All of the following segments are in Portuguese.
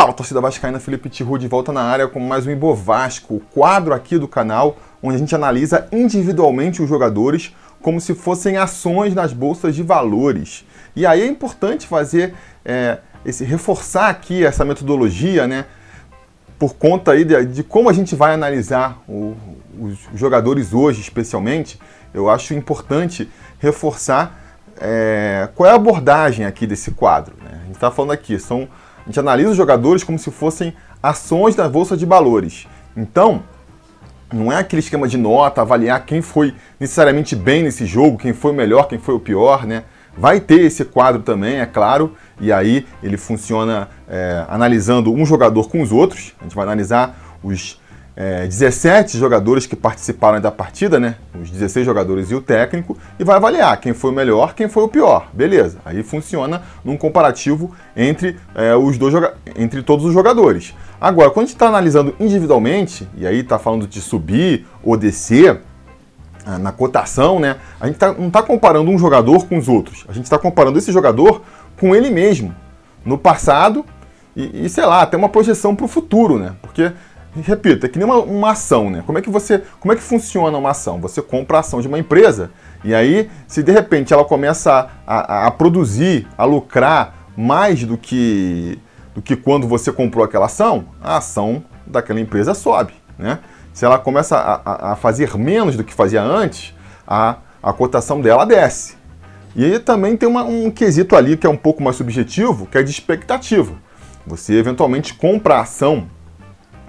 Fala, torcida vascaína, Felipe Tiru de volta na área com mais um Ibovasco, o quadro aqui do canal onde a gente analisa individualmente os jogadores como se fossem ações nas bolsas de valores. E aí é importante fazer é, esse reforçar aqui essa metodologia, né? Por conta aí de, de como a gente vai analisar o, os jogadores hoje, especialmente, eu acho importante reforçar é, qual é a abordagem aqui desse quadro. Né? A gente está falando aqui, são a gente analisa os jogadores como se fossem ações da bolsa de valores. Então, não é aquele esquema de nota, avaliar quem foi necessariamente bem nesse jogo, quem foi o melhor, quem foi o pior, né? Vai ter esse quadro também, é claro, e aí ele funciona é, analisando um jogador com os outros. A gente vai analisar os é, 17 jogadores que participaram da partida, né? Os 16 jogadores e o técnico, e vai avaliar quem foi o melhor, quem foi o pior. Beleza. Aí funciona num comparativo entre, é, os dois entre todos os jogadores. Agora, quando a gente está analisando individualmente, e aí está falando de subir ou descer, ah, na cotação, né? A gente tá, não está comparando um jogador com os outros. A gente está comparando esse jogador com ele mesmo, no passado e, e sei lá, até uma projeção para o futuro, né? Porque repito, é que nem uma, uma, ação, né? Como é que você, como é que funciona uma ação? Você compra a ação de uma empresa e aí, se de repente ela começa a, a, a produzir, a lucrar mais do que do que quando você comprou aquela ação, a ação daquela empresa sobe, né? Se ela começa a, a fazer menos do que fazia antes, a, a cotação dela desce. E aí também tem uma, um quesito ali que é um pouco mais subjetivo, que é de expectativa. Você eventualmente compra a ação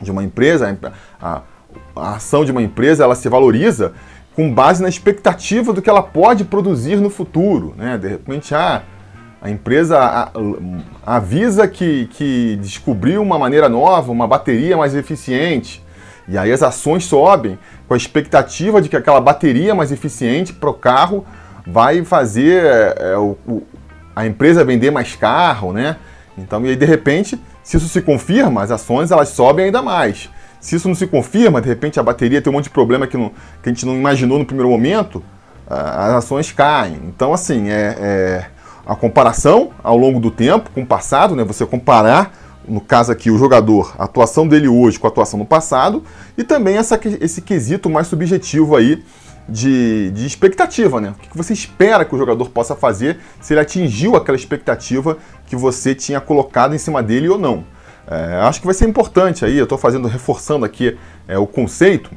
de uma empresa, a, a ação de uma empresa, ela se valoriza com base na expectativa do que ela pode produzir no futuro. Né? De repente, ah, a empresa avisa que, que descobriu uma maneira nova, uma bateria mais eficiente. E aí as ações sobem com a expectativa de que aquela bateria mais eficiente para o carro vai fazer é, o, o, a empresa vender mais carro, né? Então, e aí de repente se isso se confirma, as ações elas sobem ainda mais. Se isso não se confirma, de repente a bateria tem um monte de problema que, não, que a gente não imaginou no primeiro momento, as ações caem. Então, assim, é, é, a comparação ao longo do tempo com o passado, né? Você comparar, no caso aqui, o jogador, a atuação dele hoje com a atuação no passado, e também essa, esse quesito mais subjetivo aí de, de expectativa, né? O que você espera que o jogador possa fazer se ele atingiu aquela expectativa que você tinha colocado em cima dele ou não. É, acho que vai ser importante aí, eu estou fazendo, reforçando aqui é, o conceito,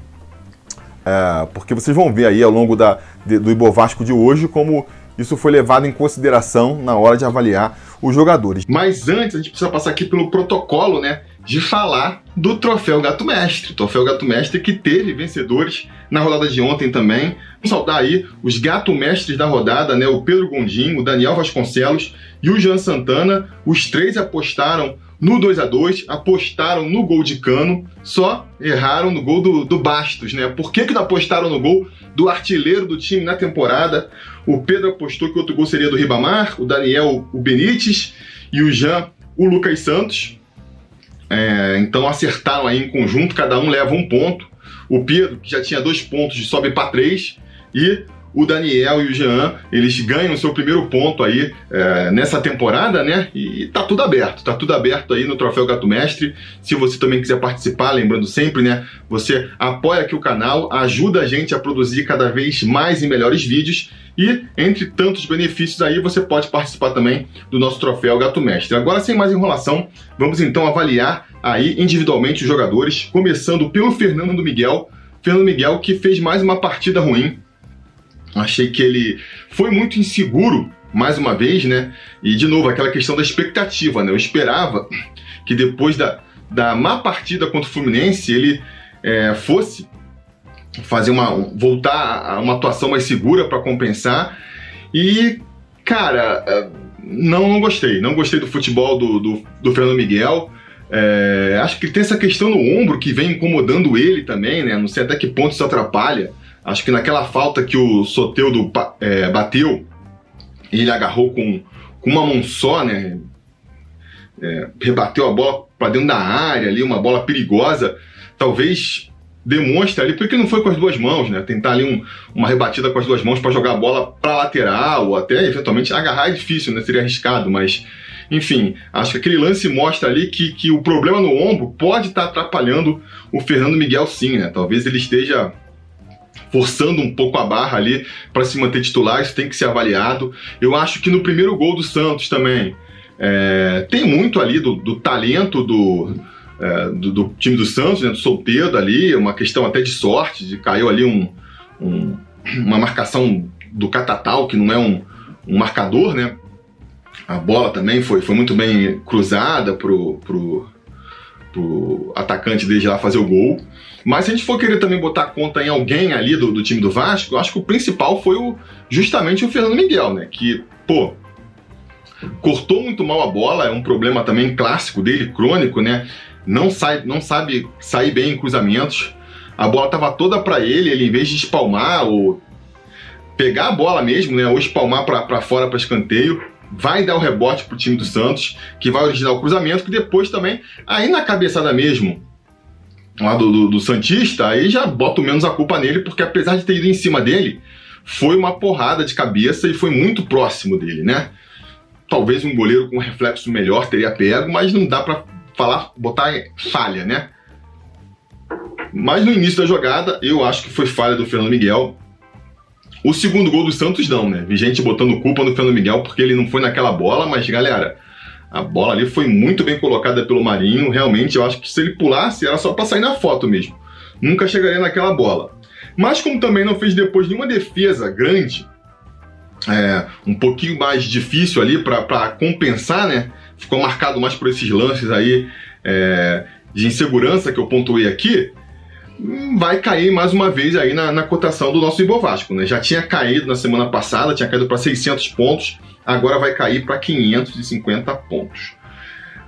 é, porque vocês vão ver aí ao longo da, de, do Ibovasco de hoje como isso foi levado em consideração na hora de avaliar os jogadores. Mas antes, a gente precisa passar aqui pelo protocolo, né? De falar do Troféu Gato Mestre. Troféu Gato Mestre que teve vencedores na rodada de ontem também. Vamos saudar aí os Gato Mestres da rodada, né? O Pedro Gondim, o Daniel Vasconcelos e o Jean Santana. Os três apostaram no 2 a 2 apostaram no gol de Cano, só erraram no gol do, do Bastos, né? Por que, que não apostaram no gol do artilheiro do time na temporada? O Pedro apostou que outro gol seria do Ribamar, o Daniel, o Benítez e o Jean, o Lucas Santos. É, então acertaram aí em conjunto, cada um leva um ponto. O Pedro, que já tinha dois pontos, sobe para três. E o Daniel e o Jean, eles ganham o seu primeiro ponto aí é, nessa temporada, né? E tá tudo aberto, tá tudo aberto aí no Troféu Gato Mestre. Se você também quiser participar, lembrando sempre, né? Você apoia aqui o canal, ajuda a gente a produzir cada vez mais e melhores vídeos. E, entre tantos benefícios aí, você pode participar também do nosso Troféu Gato Mestre. Agora, sem mais enrolação, vamos então avaliar aí individualmente os jogadores, começando pelo Fernando Miguel. Fernando Miguel que fez mais uma partida ruim, Achei que ele foi muito inseguro, mais uma vez, né? E de novo, aquela questão da expectativa, né? Eu esperava que depois da, da má partida contra o Fluminense ele é, fosse fazer uma. voltar a uma atuação mais segura para compensar. E, cara, é, não, não gostei. Não gostei do futebol do, do, do Fernando Miguel. É, acho que tem essa questão no ombro que vem incomodando ele também, né? Não sei até que ponto isso atrapalha. Acho que naquela falta que o Soteudo é, bateu, ele agarrou com, com uma mão só, né? É, rebateu a bola para dentro da área ali, uma bola perigosa. Talvez demonstra ali, porque não foi com as duas mãos, né? Tentar ali um, uma rebatida com as duas mãos para jogar a bola para lateral, ou até eventualmente agarrar é difícil, né? Seria arriscado, mas enfim, acho que aquele lance mostra ali que, que o problema no ombro pode estar tá atrapalhando o Fernando Miguel sim, né? Talvez ele esteja forçando um pouco a barra ali para se manter titular, isso tem que ser avaliado. Eu acho que no primeiro gol do Santos também é, tem muito ali do, do talento do, é, do, do, time do Santos, né, do Solteiro ali, uma questão até de sorte, de caiu ali um, um, uma marcação do Catatal, que não é um, um marcador, né? A bola também foi, foi muito bem cruzada pro, pro, pro atacante desde lá fazer o gol. Mas se a gente for querer também botar conta em alguém ali do, do time do Vasco, eu acho que o principal foi o, justamente o Fernando Miguel, né? Que, pô, cortou muito mal a bola, é um problema também clássico dele, crônico, né? Não, sai, não sabe sair bem em cruzamentos. A bola estava toda para ele, ele em vez de espalmar ou pegar a bola mesmo, né? Ou espalmar para fora para escanteio, vai dar o rebote pro time do Santos, que vai originar o cruzamento, que depois também, aí na cabeçada mesmo, lá do, do, do Santista, aí já boto menos a culpa nele, porque apesar de ter ido em cima dele, foi uma porrada de cabeça e foi muito próximo dele, né? Talvez um goleiro com reflexo melhor teria pego, mas não dá para falar, botar falha, né? Mas no início da jogada, eu acho que foi falha do Fernando Miguel. O segundo gol do Santos não, né? Vi gente botando culpa no Fernando Miguel porque ele não foi naquela bola, mas galera, a bola ali foi muito bem colocada pelo Marinho. Realmente, eu acho que se ele pulasse, era só para sair na foto mesmo. Nunca chegaria naquela bola. Mas como também não fez depois nenhuma defesa grande, é, um pouquinho mais difícil ali para compensar, né? Ficou marcado mais por esses lances aí é, de insegurança que eu pontuei aqui. Vai cair mais uma vez aí na, na cotação do nosso Ibovasco, né? Já tinha caído na semana passada, tinha caído para 600 pontos agora vai cair para 550 pontos.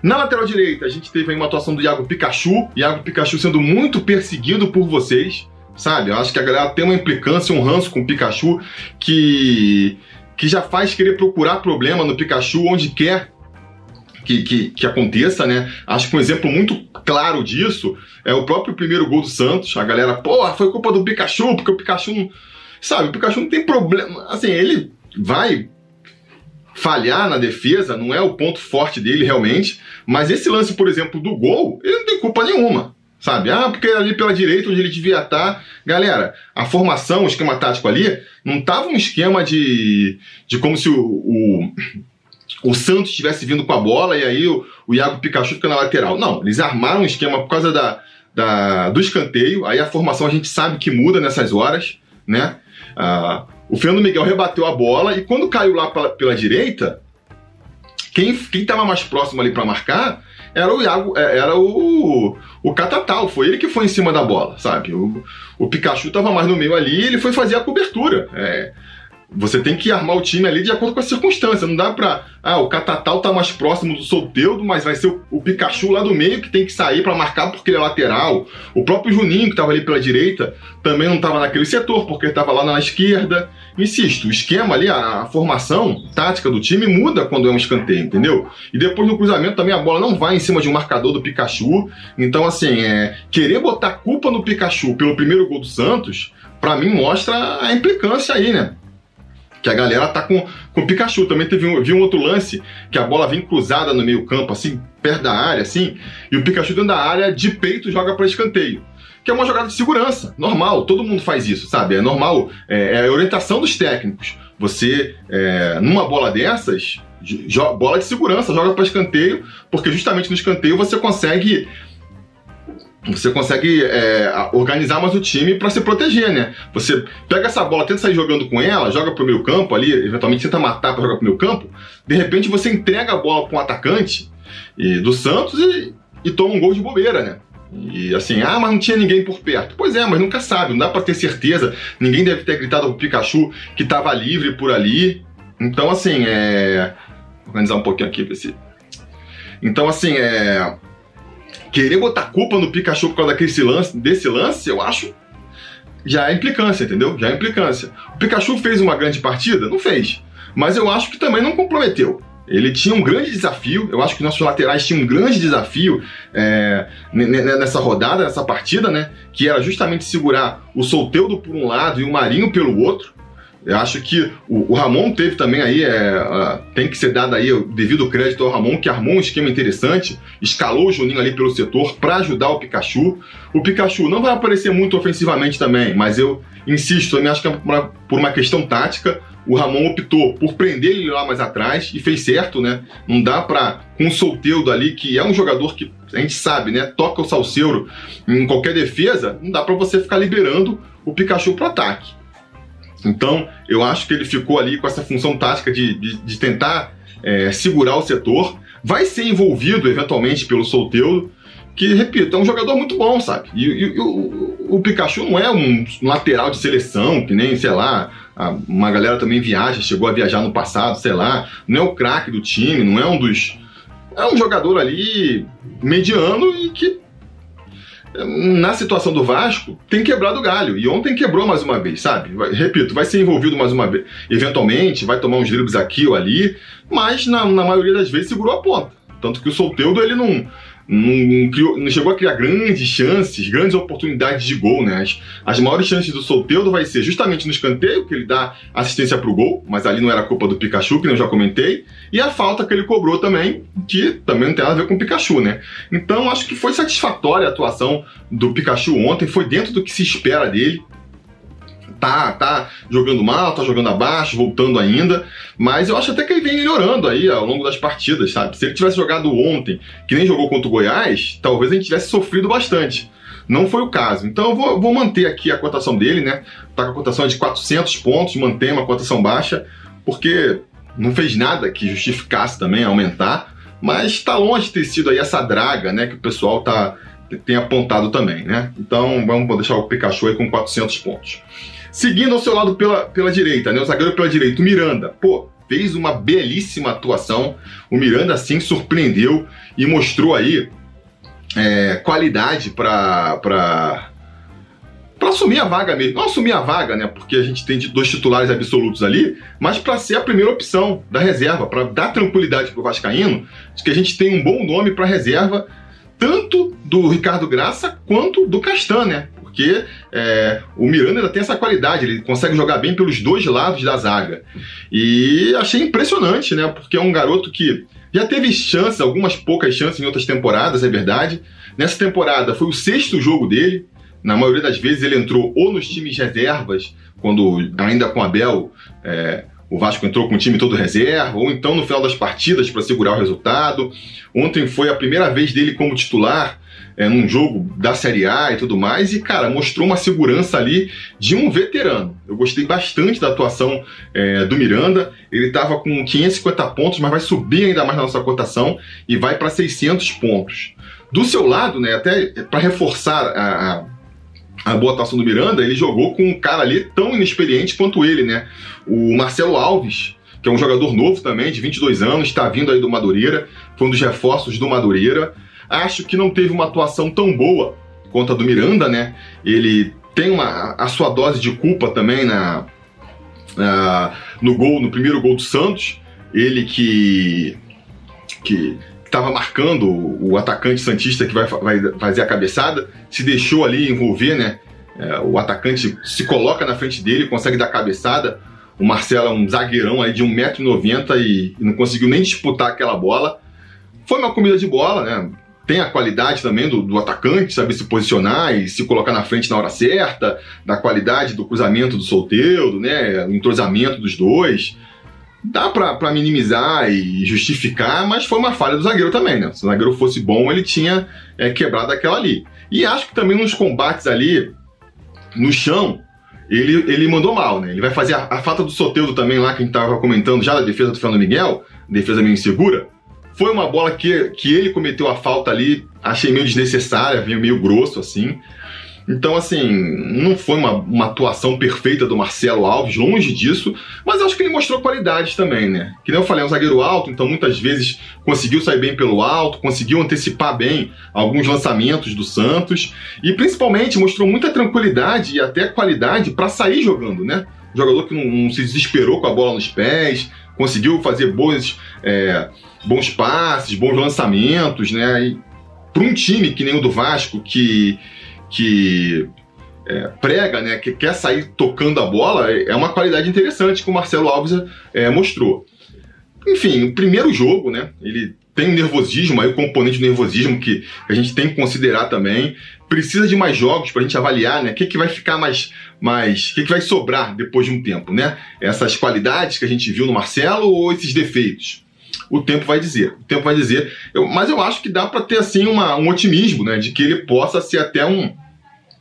Na lateral direita, a gente teve aí uma atuação do Iago Pikachu, Iago Pikachu sendo muito perseguido por vocês, sabe? Eu acho que a galera tem uma implicância, um ranço com o Pikachu que, que já faz querer procurar problema no Pikachu onde quer que, que, que, aconteça, né? Acho que um exemplo muito claro disso é o próprio primeiro gol do Santos. A galera, pô, foi culpa do Pikachu, porque o Pikachu não. Sabe, o Pikachu não tem problema. Assim, ele vai falhar na defesa não é o ponto forte dele realmente, mas esse lance, por exemplo, do gol, ele não tem culpa nenhuma. Sabe? Ah, porque ali pela direita, onde ele devia estar. Galera, a formação, o esquema tático ali, não estava um esquema de, de como se o, o, o Santos tivesse vindo com a bola e aí o, o Iago Pikachu fica na lateral. Não, eles armaram um esquema por causa da, da, do escanteio. Aí a formação a gente sabe que muda nessas horas, né? Ah, o Fernando Miguel rebateu a bola e quando caiu lá pela, pela direita, quem estava mais próximo ali para marcar era o Iago, é, era o, o Catatal, foi ele que foi em cima da bola, sabe? O, o Pikachu estava mais no meio ali ele foi fazer a cobertura. É, você tem que armar o time ali de acordo com a circunstância. Não dá pra. Ah, o Catatal tá mais próximo do Solteudo, mas vai ser o, o Pikachu lá do meio que tem que sair para marcar porque ele é lateral. O próprio Juninho, que tava ali pela direita, também não tava naquele setor, porque tava lá na esquerda. Insisto, o esquema ali, a, a formação tática do time muda quando é um escanteio, entendeu? E depois no cruzamento também a bola não vai em cima de um marcador do Pikachu. Então, assim, é, querer botar culpa no Pikachu pelo primeiro gol do Santos, para mim mostra a implicância aí, né? Que a galera tá com, com o Pikachu. Também teve um, vi um outro lance que a bola vem cruzada no meio campo, assim, perto da área, assim, e o Pikachu dentro da área, de peito, joga para escanteio. Que é uma jogada de segurança, normal, todo mundo faz isso, sabe? É normal, é, é a orientação dos técnicos. Você, é, numa bola dessas, bola de segurança, joga para escanteio, porque justamente no escanteio você consegue você consegue é, organizar mais o time para se proteger, né? Você pega essa bola, tenta sair jogando com ela, joga pro meio campo ali, eventualmente tenta matar para jogar pro meio campo, de repente você entrega a bola para um atacante e, do Santos e, e toma um gol de bobeira, né? E assim, ah, mas não tinha ninguém por perto. Pois é, mas nunca sabe, não dá para ter certeza. Ninguém deve ter gritado pro Pikachu que tava livre por ali. Então, assim, é. Vou organizar um pouquinho aqui, ver se. Então, assim, é querer botar culpa no Pikachu por causa daquele lance, desse lance, eu acho já é implicância, entendeu? Já é implicância. O Pikachu fez uma grande partida? Não fez. Mas eu acho que também não comprometeu. Ele tinha um grande desafio, eu acho que nossos laterais tinham um grande desafio é, nessa rodada, nessa partida, né? Que era justamente segurar o Solteudo por um lado e o Marinho pelo outro. Eu acho que o, o Ramon teve também aí, é, tem que ser dado aí o devido crédito ao Ramon, que armou um esquema interessante, escalou o Juninho ali pelo setor para ajudar o Pikachu. O Pikachu não vai aparecer muito ofensivamente também, mas eu insisto, eu acho que é por uma questão tática, o Ramon optou por prender ele lá mais atrás e fez certo, né? Não dá para com o Solteudo ali, que é um jogador que a gente sabe, né? Toca o Salseiro em qualquer defesa, não dá para você ficar liberando o Pikachu para ataque. Então, eu acho que ele ficou ali com essa função tática de, de, de tentar é, segurar o setor. Vai ser envolvido eventualmente pelo Solteudo, que, repito, é um jogador muito bom, sabe? E, e, e o, o, Pikachu não é um lateral de seleção, que nem, sei lá, uma galera também viaja, chegou a viajar no passado, sei lá. Não é o craque do time, não é um dos. É um jogador ali mediano e que na situação do Vasco, tem quebrado o galho. E ontem quebrou mais uma vez, sabe? Repito, vai ser envolvido mais uma vez. Eventualmente, vai tomar uns dribles aqui ou ali, mas na, na maioria das vezes segurou a ponta. Tanto que o Solteudo, ele não, não, criou, não, chegou a criar grandes chances, grandes oportunidades de gol, né? As, as maiores chances do Solteudo vai ser justamente no escanteio, que ele dá assistência para o gol, mas ali não era culpa do Pikachu, que eu já comentei, e a falta que ele cobrou também, que também não tem nada a ver com o Pikachu, né? Então acho que foi satisfatória a atuação do Pikachu ontem, foi dentro do que se espera dele tá, tá jogando mal, tá jogando abaixo, voltando ainda, mas eu acho até que ele vem melhorando aí ao longo das partidas, sabe? Se ele tivesse jogado ontem, que nem jogou contra o Goiás, talvez a gente tivesse sofrido bastante. Não foi o caso. Então eu vou, vou manter aqui a cotação dele, né? Tá com a cotação de 400 pontos, mantém uma cotação baixa, porque não fez nada que justificasse também aumentar, mas está longe de ter sido aí essa draga, né, que o pessoal tá tem apontado também, né? Então vamos deixar o Pikachu aí com 400 pontos. Seguindo ao seu lado pela, pela direita, né? O zagueiro pela direita, o Miranda. Pô, fez uma belíssima atuação. O Miranda, sim, surpreendeu e mostrou aí é, qualidade para para assumir a vaga mesmo. Não assumir a vaga, né? Porque a gente tem dois titulares absolutos ali, mas para ser a primeira opção da reserva, para dar tranquilidade para o Vascaíno, de que a gente tem um bom nome para reserva, tanto do Ricardo Graça quanto do Castan, né? Porque é, o Miranda tem essa qualidade, ele consegue jogar bem pelos dois lados da zaga. E achei impressionante, né? Porque é um garoto que já teve chances, algumas poucas chances em outras temporadas, é verdade. Nessa temporada foi o sexto jogo dele. Na maioria das vezes ele entrou ou nos times reservas, quando ainda com Abel é, o Vasco entrou com o time todo reserva, ou então no final das partidas para segurar o resultado. Ontem foi a primeira vez dele como titular é, num jogo da Série A e tudo mais, e, cara, mostrou uma segurança ali de um veterano. Eu gostei bastante da atuação é, do Miranda. Ele estava com 550 pontos, mas vai subir ainda mais na nossa cotação e vai para 600 pontos. Do seu lado, né, até para reforçar a, a, a boa atuação do Miranda, ele jogou com um cara ali tão inexperiente quanto ele, né? O Marcelo Alves, que é um jogador novo também, de 22 anos, está vindo aí do Madureira, foi um dos reforços do Madureira. Acho que não teve uma atuação tão boa quanto a do Miranda, né? Ele tem uma, a sua dose de culpa também na, na no gol, no primeiro gol do Santos. Ele que que estava marcando o atacante santista que vai, vai fazer a cabeçada, se deixou ali envolver, né? É, o atacante se coloca na frente dele, consegue dar cabeçada. O Marcelo é um zagueirão aí de 1,90m e, e não conseguiu nem disputar aquela bola. Foi uma comida de bola, né? Tem a qualidade também do, do, atacante, saber se posicionar e se colocar na frente na hora certa, da qualidade do cruzamento do solteiro, né, o entrosamento dos dois. Dá para minimizar e justificar, mas foi uma falha do zagueiro também, né? Se o zagueiro fosse bom, ele tinha é, quebrado aquela ali. E acho que também nos combates ali, no chão, ele, ele mandou mal, né? Ele vai fazer a, a falta do Soteldo também lá, que a gente tava comentando já da defesa do Fernando Miguel, defesa meio insegura foi uma bola que, que ele cometeu a falta ali, achei meio desnecessária, veio meio grosso assim. Então, assim, não foi uma, uma atuação perfeita do Marcelo Alves, longe disso, mas acho que ele mostrou qualidade também, né? Que nem eu falei, é um zagueiro alto, então muitas vezes conseguiu sair bem pelo alto, conseguiu antecipar bem alguns lançamentos do Santos e principalmente mostrou muita tranquilidade e até qualidade para sair jogando, né? jogador que não, não, se desesperou com a bola nos pés, conseguiu fazer bons, é, bons passes, bons lançamentos, né? Para um time que nem o do Vasco, que, que é, prega, né, que quer sair tocando a bola, é uma qualidade interessante que o Marcelo Alves é, mostrou. Enfim, o primeiro jogo, né, ele tem um nervosismo, aí o componente do nervosismo que a gente tem que considerar também. Precisa de mais jogos para a gente avaliar, né? O que, que vai ficar mais, mais, o que, que vai sobrar depois de um tempo, né? Essas qualidades que a gente viu no Marcelo ou esses defeitos? O tempo vai dizer. O tempo vai dizer. Eu, mas eu acho que dá para ter assim uma, um otimismo, né? De que ele possa ser até um,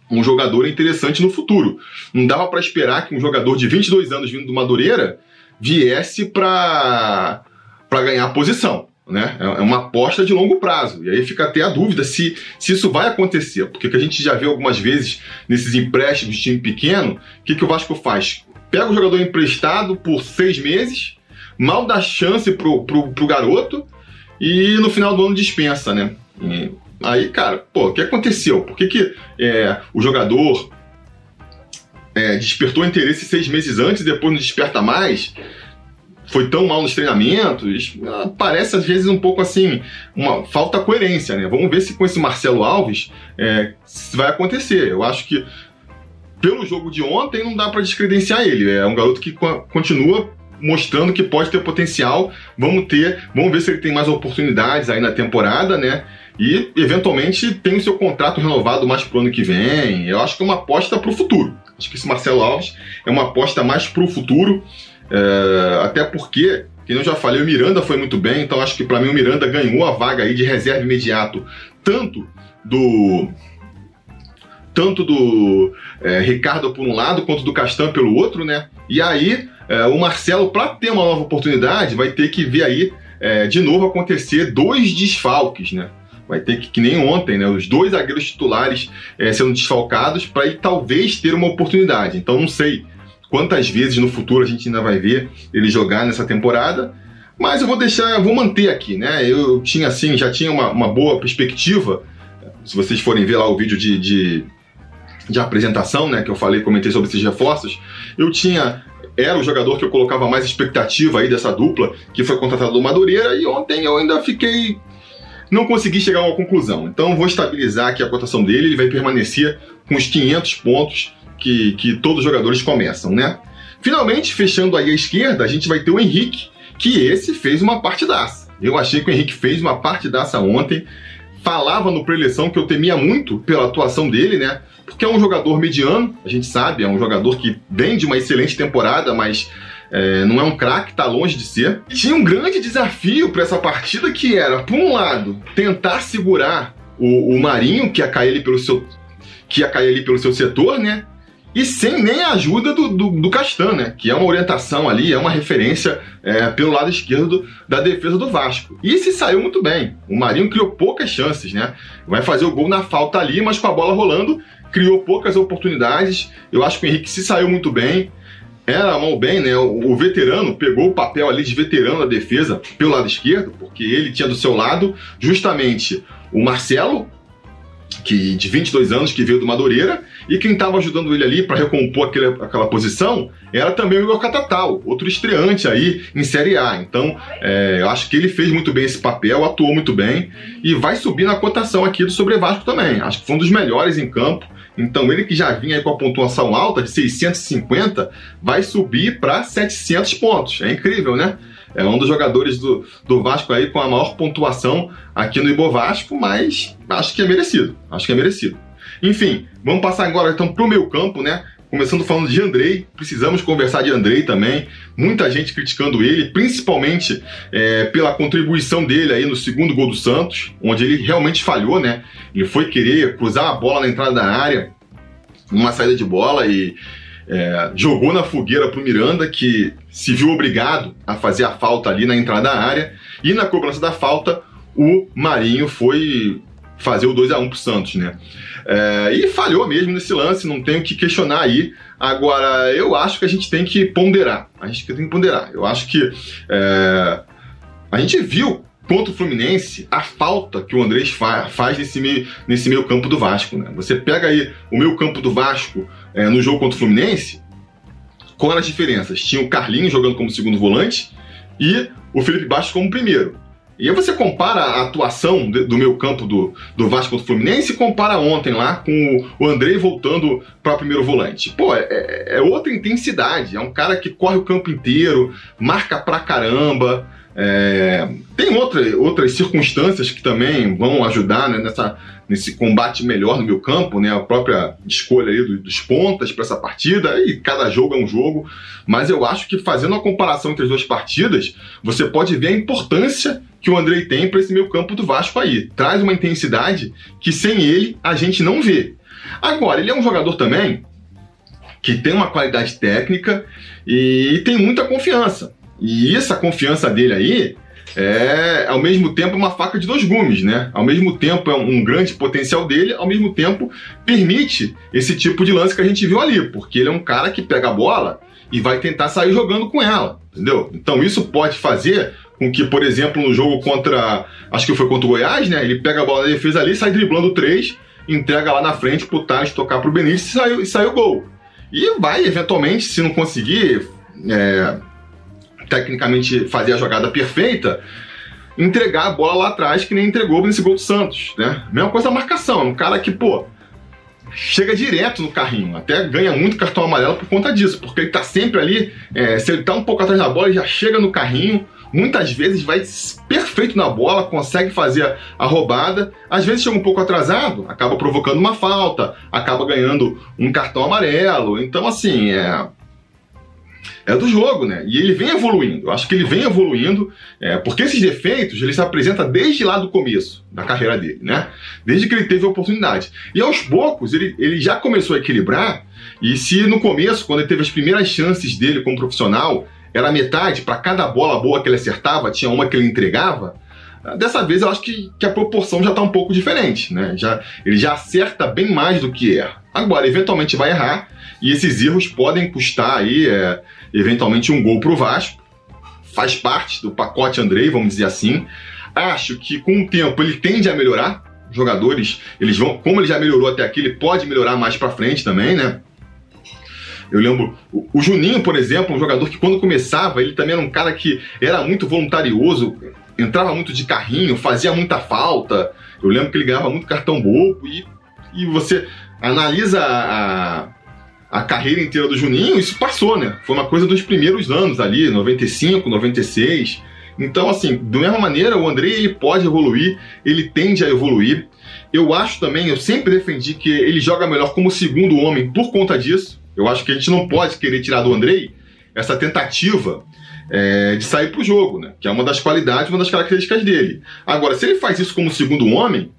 um jogador interessante no futuro. Não dava para esperar que um jogador de 22 anos vindo do Madureira viesse para ganhar posição. Né? É, é uma aposta de longo prazo. E aí fica até a dúvida se, se isso vai acontecer. Porque que a gente já vê algumas vezes nesses empréstimos de time pequeno, o que, que o Vasco faz? Pega o jogador emprestado por seis meses, mal dá chance pro, pro, pro garoto e no final do ano dispensa, né? E Aí, cara, pô, o que aconteceu? Por que, que é, o jogador é, despertou interesse seis meses antes e depois não desperta mais? Foi tão mal nos treinamentos? Ah, parece às vezes um pouco assim, uma falta coerência, né? Vamos ver se com esse Marcelo Alves é, vai acontecer. Eu acho que pelo jogo de ontem não dá para descredenciar ele. É um garoto que continua mostrando que pode ter potencial. Vamos ter, vamos ver se ele tem mais oportunidades aí na temporada, né? e eventualmente tem o seu contrato renovado mais pro ano que vem. Eu acho que é uma aposta para o futuro. Acho que esse Marcelo Alves é uma aposta mais para o futuro, é, até porque, como eu já falei, o Miranda foi muito bem, então acho que para mim o Miranda ganhou a vaga aí de reserva imediato, tanto do tanto do é, Ricardo por um lado quanto do Castan pelo outro, né? E aí o Marcelo, para ter uma nova oportunidade, vai ter que ver aí é, de novo acontecer dois desfalques, né? Vai ter que, que nem ontem, né? Os dois zagueiros titulares é, sendo desfalcados para ele talvez ter uma oportunidade. Então não sei quantas vezes no futuro a gente ainda vai ver ele jogar nessa temporada. Mas eu vou deixar, vou manter aqui, né? Eu tinha assim, já tinha uma, uma boa perspectiva. Se vocês forem ver lá o vídeo de, de, de apresentação, né? Que eu falei, comentei sobre esses reforços, eu tinha era o jogador que eu colocava mais expectativa aí dessa dupla, que foi contratado do Madureira, e ontem eu ainda fiquei não consegui chegar a uma conclusão. Então vou estabilizar aqui a cotação dele, ele vai permanecer com os 500 pontos que, que todos os jogadores começam, né? Finalmente, fechando aí a esquerda, a gente vai ter o Henrique, que esse fez uma partidaça. Eu achei que o Henrique fez uma partidaça ontem. Falava no preleção que eu temia muito pela atuação dele, né? Porque é um jogador mediano, a gente sabe, é um jogador que vem de uma excelente temporada, mas é, não é um craque, tá longe de ser. Tinha um grande desafio para essa partida que era, por um lado, tentar segurar o, o Marinho, que ia cair ali pelo seu. Que ia cair ali pelo seu setor, né? E sem nem a ajuda do, do, do Castan, né? Que é uma orientação ali, é uma referência é, pelo lado esquerdo da defesa do Vasco. E se saiu muito bem. O Marinho criou poucas chances, né? Vai fazer o gol na falta ali, mas com a bola rolando, criou poucas oportunidades. Eu acho que o Henrique se saiu muito bem era mal bem, né? O, o, veterano pegou o papel ali de veterano da defesa pelo lado esquerdo, porque ele tinha do seu lado justamente o Marcelo, que de 22 anos, que veio do Madureira, e quem estava ajudando ele ali para recompor aquele, aquela posição era também o Igor Catatal, outro estreante aí em Série A. Então, é, eu acho que ele fez muito bem esse papel, atuou muito bem e vai subir na cotação aqui do Sobre Vasco também. Acho que foi um dos melhores em campo então ele que já vinha com a pontuação alta de 650 vai subir para 700 pontos. É incrível, né? É um dos jogadores do, do Vasco aí com a maior pontuação aqui no Ibo Vasco, mas acho que é merecido. Acho que é merecido. Enfim, vamos passar agora então para o meu campo, né? Começando falando de Andrei, precisamos conversar de Andrei também. Muita gente criticando ele, principalmente é, pela contribuição dele aí no segundo gol do Santos, onde ele realmente falhou, né? Ele foi querer cruzar a bola na entrada da área, numa saída de bola e é, jogou na fogueira para o Miranda, que se viu obrigado a fazer a falta ali na entrada da área. E na cobrança da falta, o Marinho foi fazer o 2 a 1 pro Santos, né? É, e falhou mesmo nesse lance, não tenho que questionar aí. Agora, eu acho que a gente tem que ponderar. A gente tem que ponderar. Eu acho que é, a gente viu contra o Fluminense a falta que o Andrés fa faz nesse meio, nesse meio campo do Vasco. Né? Você pega aí o meio campo do Vasco é, no jogo contra o Fluminense, qual eram as diferenças? Tinha o Carlinhos jogando como segundo volante, e o Felipe Bastos como primeiro. E aí você compara a atuação do meu campo do, do Vasco contra o Fluminense e compara ontem lá com o Andrei voltando para o primeiro volante. Pô, é, é, é, outra intensidade. É um cara que corre o campo inteiro, marca pra caramba. É, tem outra, outras circunstâncias que também vão ajudar né, nessa, nesse combate melhor no meu campo, né, a própria escolha aí dos pontas para essa partida, e cada jogo é um jogo, mas eu acho que fazendo a comparação entre as duas partidas, você pode ver a importância que o Andrei tem para esse meio campo do Vasco aí. Traz uma intensidade que sem ele a gente não vê. Agora, ele é um jogador também que tem uma qualidade técnica e tem muita confiança. E essa confiança dele aí é, ao mesmo tempo, uma faca de dois gumes, né? Ao mesmo tempo, é um grande potencial dele, ao mesmo tempo, permite esse tipo de lance que a gente viu ali, porque ele é um cara que pega a bola e vai tentar sair jogando com ela, entendeu? Então, isso pode fazer com que, por exemplo, no jogo contra. Acho que foi contra o Goiás, né? Ele pega a bola da defesa ali, sai driblando três, entrega lá na frente pro Thales tocar pro Benítez e saiu, e saiu o gol. E vai, eventualmente, se não conseguir. É, tecnicamente fazer a jogada perfeita, entregar a bola lá atrás que nem entregou nesse gol do Santos, né? Mesma coisa a marcação, um cara que, pô, chega direto no carrinho, até ganha muito cartão amarelo por conta disso, porque ele tá sempre ali, é, se ele tá um pouco atrás da bola, ele já chega no carrinho, muitas vezes vai perfeito na bola, consegue fazer a roubada, às vezes chega um pouco atrasado, acaba provocando uma falta, acaba ganhando um cartão amarelo, então assim, é é do jogo, né? E ele vem evoluindo. Eu acho que ele vem evoluindo, é, porque esses defeitos ele se apresenta desde lá do começo da carreira dele, né? Desde que ele teve a oportunidade. E aos poucos ele, ele já começou a equilibrar. E se no começo, quando ele teve as primeiras chances dele como profissional, era metade, para cada bola boa que ele acertava, tinha uma que ele entregava. Dessa vez eu acho que, que a proporção já está um pouco diferente, né? Já, ele já acerta bem mais do que erra. Agora, eventualmente vai errar, e esses erros podem custar aí, é, eventualmente, um gol para o Vasco. Faz parte do pacote Andrei, vamos dizer assim. Acho que com o tempo ele tende a melhorar. Jogadores, eles vão, como ele já melhorou até aqui, ele pode melhorar mais para frente também, né? Eu lembro o, o Juninho, por exemplo, um jogador que quando começava, ele também era um cara que era muito voluntarioso, entrava muito de carrinho, fazia muita falta. Eu lembro que ele ganhava muito cartão bobo e, e você analisa a, a carreira inteira do Juninho, isso passou, né? Foi uma coisa dos primeiros anos ali, 95, 96. Então, assim, da mesma maneira, o André ele pode evoluir, ele tende a evoluir. Eu acho também, eu sempre defendi que ele joga melhor como segundo homem por conta disso. Eu acho que a gente não pode querer tirar do Andrei essa tentativa é, de sair para o jogo, né? Que é uma das qualidades, uma das características dele. Agora, se ele faz isso como segundo homem,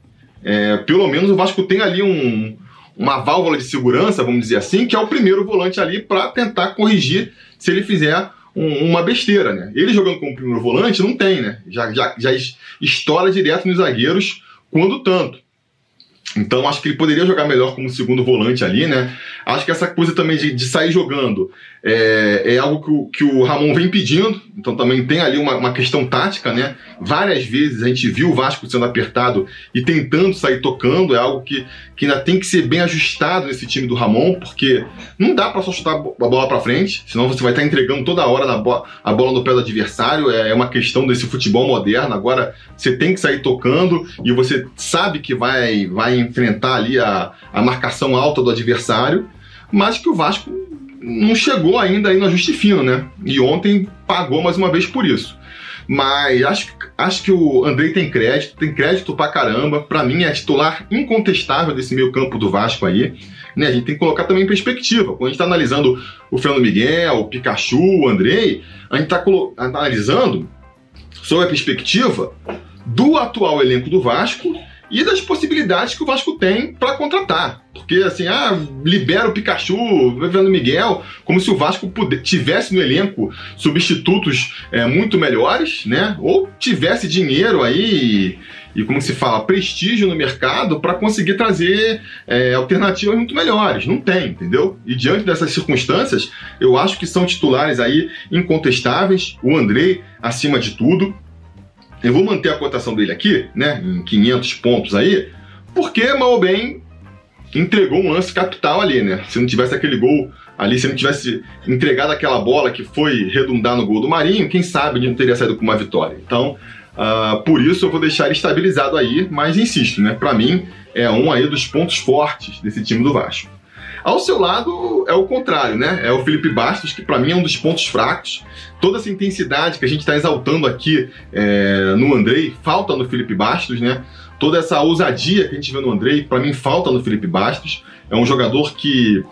é, pelo menos o Vasco tem ali um, uma válvula de segurança, vamos dizer assim, que é o primeiro volante ali para tentar corrigir se ele fizer um, uma besteira, né? Ele jogando como primeiro volante não tem, né? Já, já, já estoura direto nos zagueiros quando tanto. Então acho que ele poderia jogar melhor como segundo volante ali, né? Acho que essa coisa também de, de sair jogando é, é algo que o, que o, Ramon vem pedindo, então também tem ali uma, uma, questão tática, né? Várias vezes a gente viu o Vasco sendo apertado e tentando sair tocando, é algo que, que ainda tem que ser bem ajustado nesse time do Ramon, porque não dá para só chutar a bola para frente, senão você vai estar tá entregando toda hora bo a bola no pé do adversário, é, é uma questão desse futebol moderno. Agora você tem que sair tocando e você sabe que vai, vai enfrentar ali a, a marcação alta do adversário, mas que o Vasco não chegou ainda aí no ajuste fino, né? E ontem pagou mais uma vez por isso. Mas acho, acho que o Andrei tem crédito, tem crédito pra caramba. Pra mim é titular incontestável desse meio campo do Vasco aí. Né? A gente tem que colocar também em perspectiva. Quando a gente tá analisando o Fernando Miguel, o Pikachu, o Andrei, a gente tá analisando sob a perspectiva do atual elenco do Vasco e das possibilidades que o Vasco tem para contratar. Porque assim, ah, libera o Pikachu, Fernando Miguel, como se o Vasco tivesse no elenco substitutos é, muito melhores, né? Ou tivesse dinheiro aí e, como se fala, prestígio no mercado para conseguir trazer é, alternativas muito melhores. Não tem, entendeu? E diante dessas circunstâncias, eu acho que são titulares aí incontestáveis. O Andrei, acima de tudo, eu vou manter a cotação dele aqui, né, em 500 pontos aí, porque mal ou bem entregou um lance capital ali, né? Se não tivesse aquele gol Ali, se ele tivesse entregado aquela bola que foi redundar no gol do Marinho, quem sabe ele não teria saído com uma vitória. Então, uh, por isso eu vou deixar ele estabilizado aí, mas insisto, né? Para mim, é um aí dos pontos fortes desse time do Vasco. Ao seu lado é o contrário, né? É o Felipe Bastos, que para mim é um dos pontos fracos. Toda essa intensidade que a gente está exaltando aqui é, no Andrei falta no Felipe Bastos, né? Toda essa ousadia que a gente vê no Andrei, para mim falta no Felipe Bastos. É um jogador que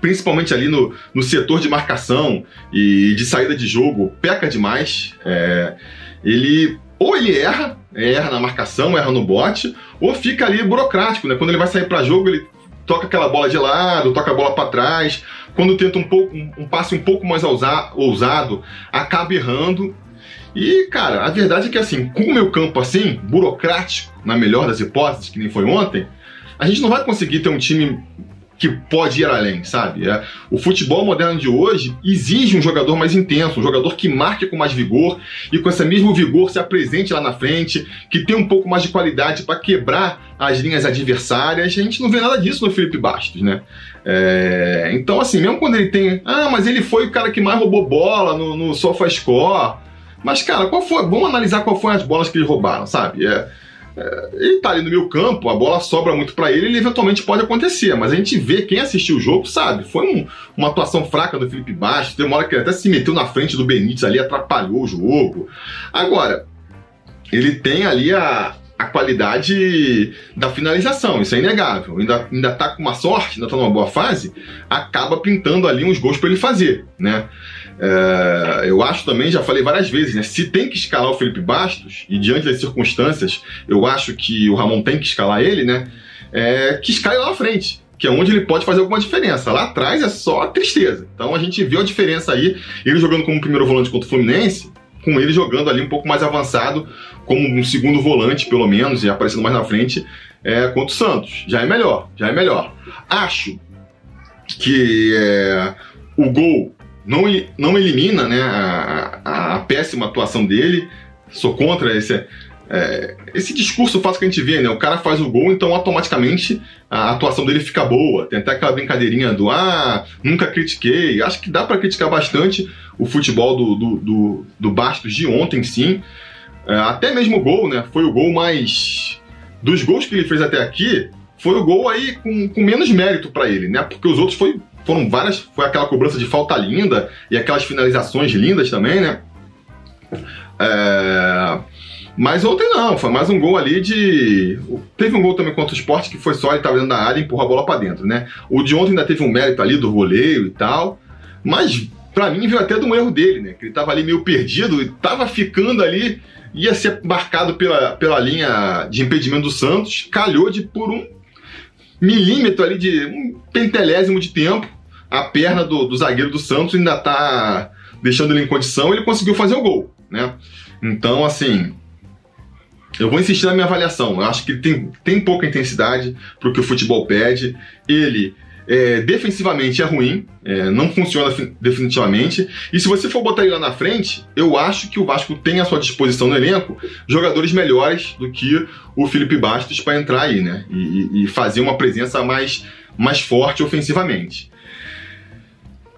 principalmente ali no, no setor de marcação e de saída de jogo, peca demais. É, ele ou ele erra, erra na marcação, erra no bote, ou fica ali burocrático, né? Quando ele vai sair para jogo, ele toca aquela bola de lado, toca a bola para trás. Quando tenta um, pouco, um, um passe um pouco mais ousado, acaba errando. E, cara, a verdade é que assim, com o meu campo assim, burocrático, na melhor das hipóteses, que nem foi ontem, a gente não vai conseguir ter um time que pode ir além, sabe? É, o futebol moderno de hoje exige um jogador mais intenso, um jogador que marque com mais vigor e com esse mesmo vigor se apresente lá na frente, que tenha um pouco mais de qualidade para quebrar as linhas adversárias. A gente não vê nada disso no Felipe Bastos, né? É, então, assim, mesmo quando ele tem. Ah, mas ele foi o cara que mais roubou bola no, no SofaScore. Mas, cara, qual foi? Vamos analisar qual foram as bolas que eles roubaram, sabe? É, ele tá ali no meio campo, a bola sobra muito para ele, ele eventualmente pode acontecer, mas a gente vê, quem assistiu o jogo sabe, foi um, uma atuação fraca do Felipe Bastos, tem uma hora que ele até se meteu na frente do Benítez ali, atrapalhou o jogo. Agora, ele tem ali a, a qualidade da finalização, isso é inegável. Ainda, ainda tá com uma sorte, ainda tá numa boa fase, acaba pintando ali uns gols para ele fazer, né? É, eu acho também, já falei várias vezes, né? Se tem que escalar o Felipe Bastos, e diante das circunstâncias, eu acho que o Ramon tem que escalar ele, né? É, que escale lá na frente, que é onde ele pode fazer alguma diferença. Lá atrás é só tristeza. Então a gente viu a diferença aí, ele jogando como primeiro volante contra o Fluminense, com ele jogando ali um pouco mais avançado, como um segundo volante, pelo menos, e aparecendo mais na frente, é, contra o Santos. Já é melhor, já é melhor. Acho que é, o gol não, não elimina né, a, a, péssima atuação dele. Sou contra esse, é, esse discurso fácil que a gente vê, né? O cara faz o gol, então automaticamente a atuação dele fica boa. Tem até aquela brincadeirinha do ah, nunca critiquei. Acho que dá para criticar bastante o futebol do, do, do, do Bastos de ontem, sim. É, até mesmo o gol, né? Foi o gol mais. Dos gols que ele fez até aqui, foi o gol aí com, com menos mérito para ele, né? Porque os outros foi foram várias. Foi aquela cobrança de falta linda e aquelas finalizações lindas também, né? É... Mas ontem não, foi mais um gol ali de. Teve um gol também contra o esporte que foi só ele tava dentro da área e empurrou a bola para dentro, né? O de ontem ainda teve um mérito ali do voleio e tal. Mas para mim veio até de um erro dele, né? Que ele tava ali meio perdido e tava ficando ali, ia ser marcado pela, pela linha de impedimento do Santos, calhou de por um milímetro ali de um pentelésimo de tempo, a perna do, do zagueiro do Santos ainda tá deixando ele em condição, ele conseguiu fazer o gol, né? Então, assim, eu vou insistir na minha avaliação. Eu acho que ele tem, tem pouca intensidade para o que o futebol pede. Ele é, defensivamente é ruim, é, não funciona definitivamente. E se você for botar ele lá na frente, eu acho que o Vasco tem à sua disposição no elenco jogadores melhores do que o Felipe Bastos para entrar aí, né? E, e, fazer uma presença mais, mais forte ofensivamente.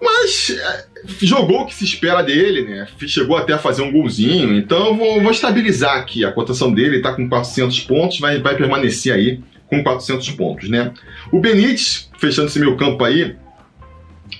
Mas é, jogou o que se espera dele, né? Chegou até a fazer um golzinho. Então eu vou, vou estabilizar aqui a cotação dele, está com 400 pontos, vai, vai permanecer aí com 400 pontos, né? O Benítez, fechando esse meu campo aí,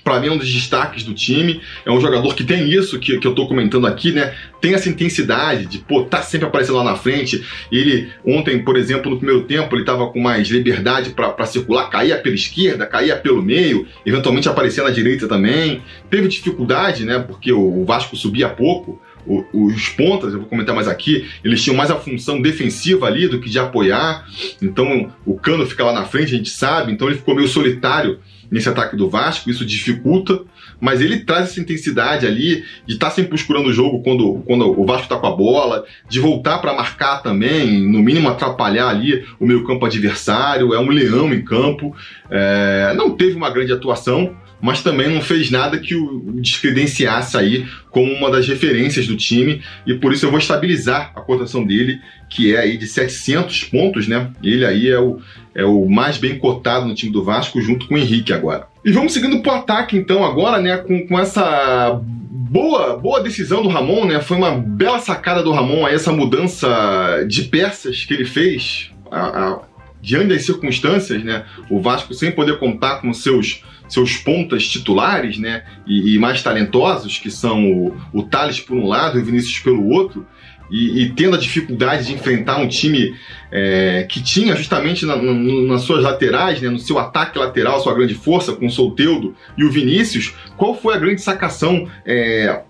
para mim é um dos destaques do time. É um jogador que tem isso que, que eu tô comentando aqui, né? Tem essa intensidade de, pô, tá sempre aparecendo lá na frente. Ele, ontem, por exemplo, no primeiro tempo, ele tava com mais liberdade para circular, caía pela esquerda, caía pelo meio, eventualmente aparecia na direita também. Teve dificuldade, né? Porque o Vasco subia pouco os pontas, eu vou comentar mais aqui, eles tinham mais a função defensiva ali do que de apoiar. Então o Cano fica lá na frente, a gente sabe, então ele ficou meio solitário nesse ataque do Vasco, isso dificulta, mas ele traz essa intensidade ali de estar tá sempre procurando o jogo quando, quando o Vasco está com a bola, de voltar para marcar também, no mínimo atrapalhar ali o meio campo adversário, é um leão em campo. É, não teve uma grande atuação, mas também não fez nada que o descredenciasse aí como uma das referências do time, e por isso eu vou estabilizar a cotação dele, que é aí de 700 pontos, né? Ele aí é o, é o mais bem cotado no time do Vasco, junto com o Henrique agora. E vamos seguindo pro ataque então agora, né, com, com essa boa, boa decisão do Ramon, né? Foi uma bela sacada do Ramon aí, essa mudança de peças que ele fez a, a, diante das circunstâncias, né? O Vasco sem poder contar com seus seus pontas titulares, né? E, e mais talentosos, que são o, o Thales por um lado e o Vinícius pelo outro. E, e, tendo a dificuldade de enfrentar um time é, que tinha justamente na, na, nas suas laterais, né, no seu ataque lateral, sua grande força, com o Solteudo e o Vinícius, qual foi a grande sacação é,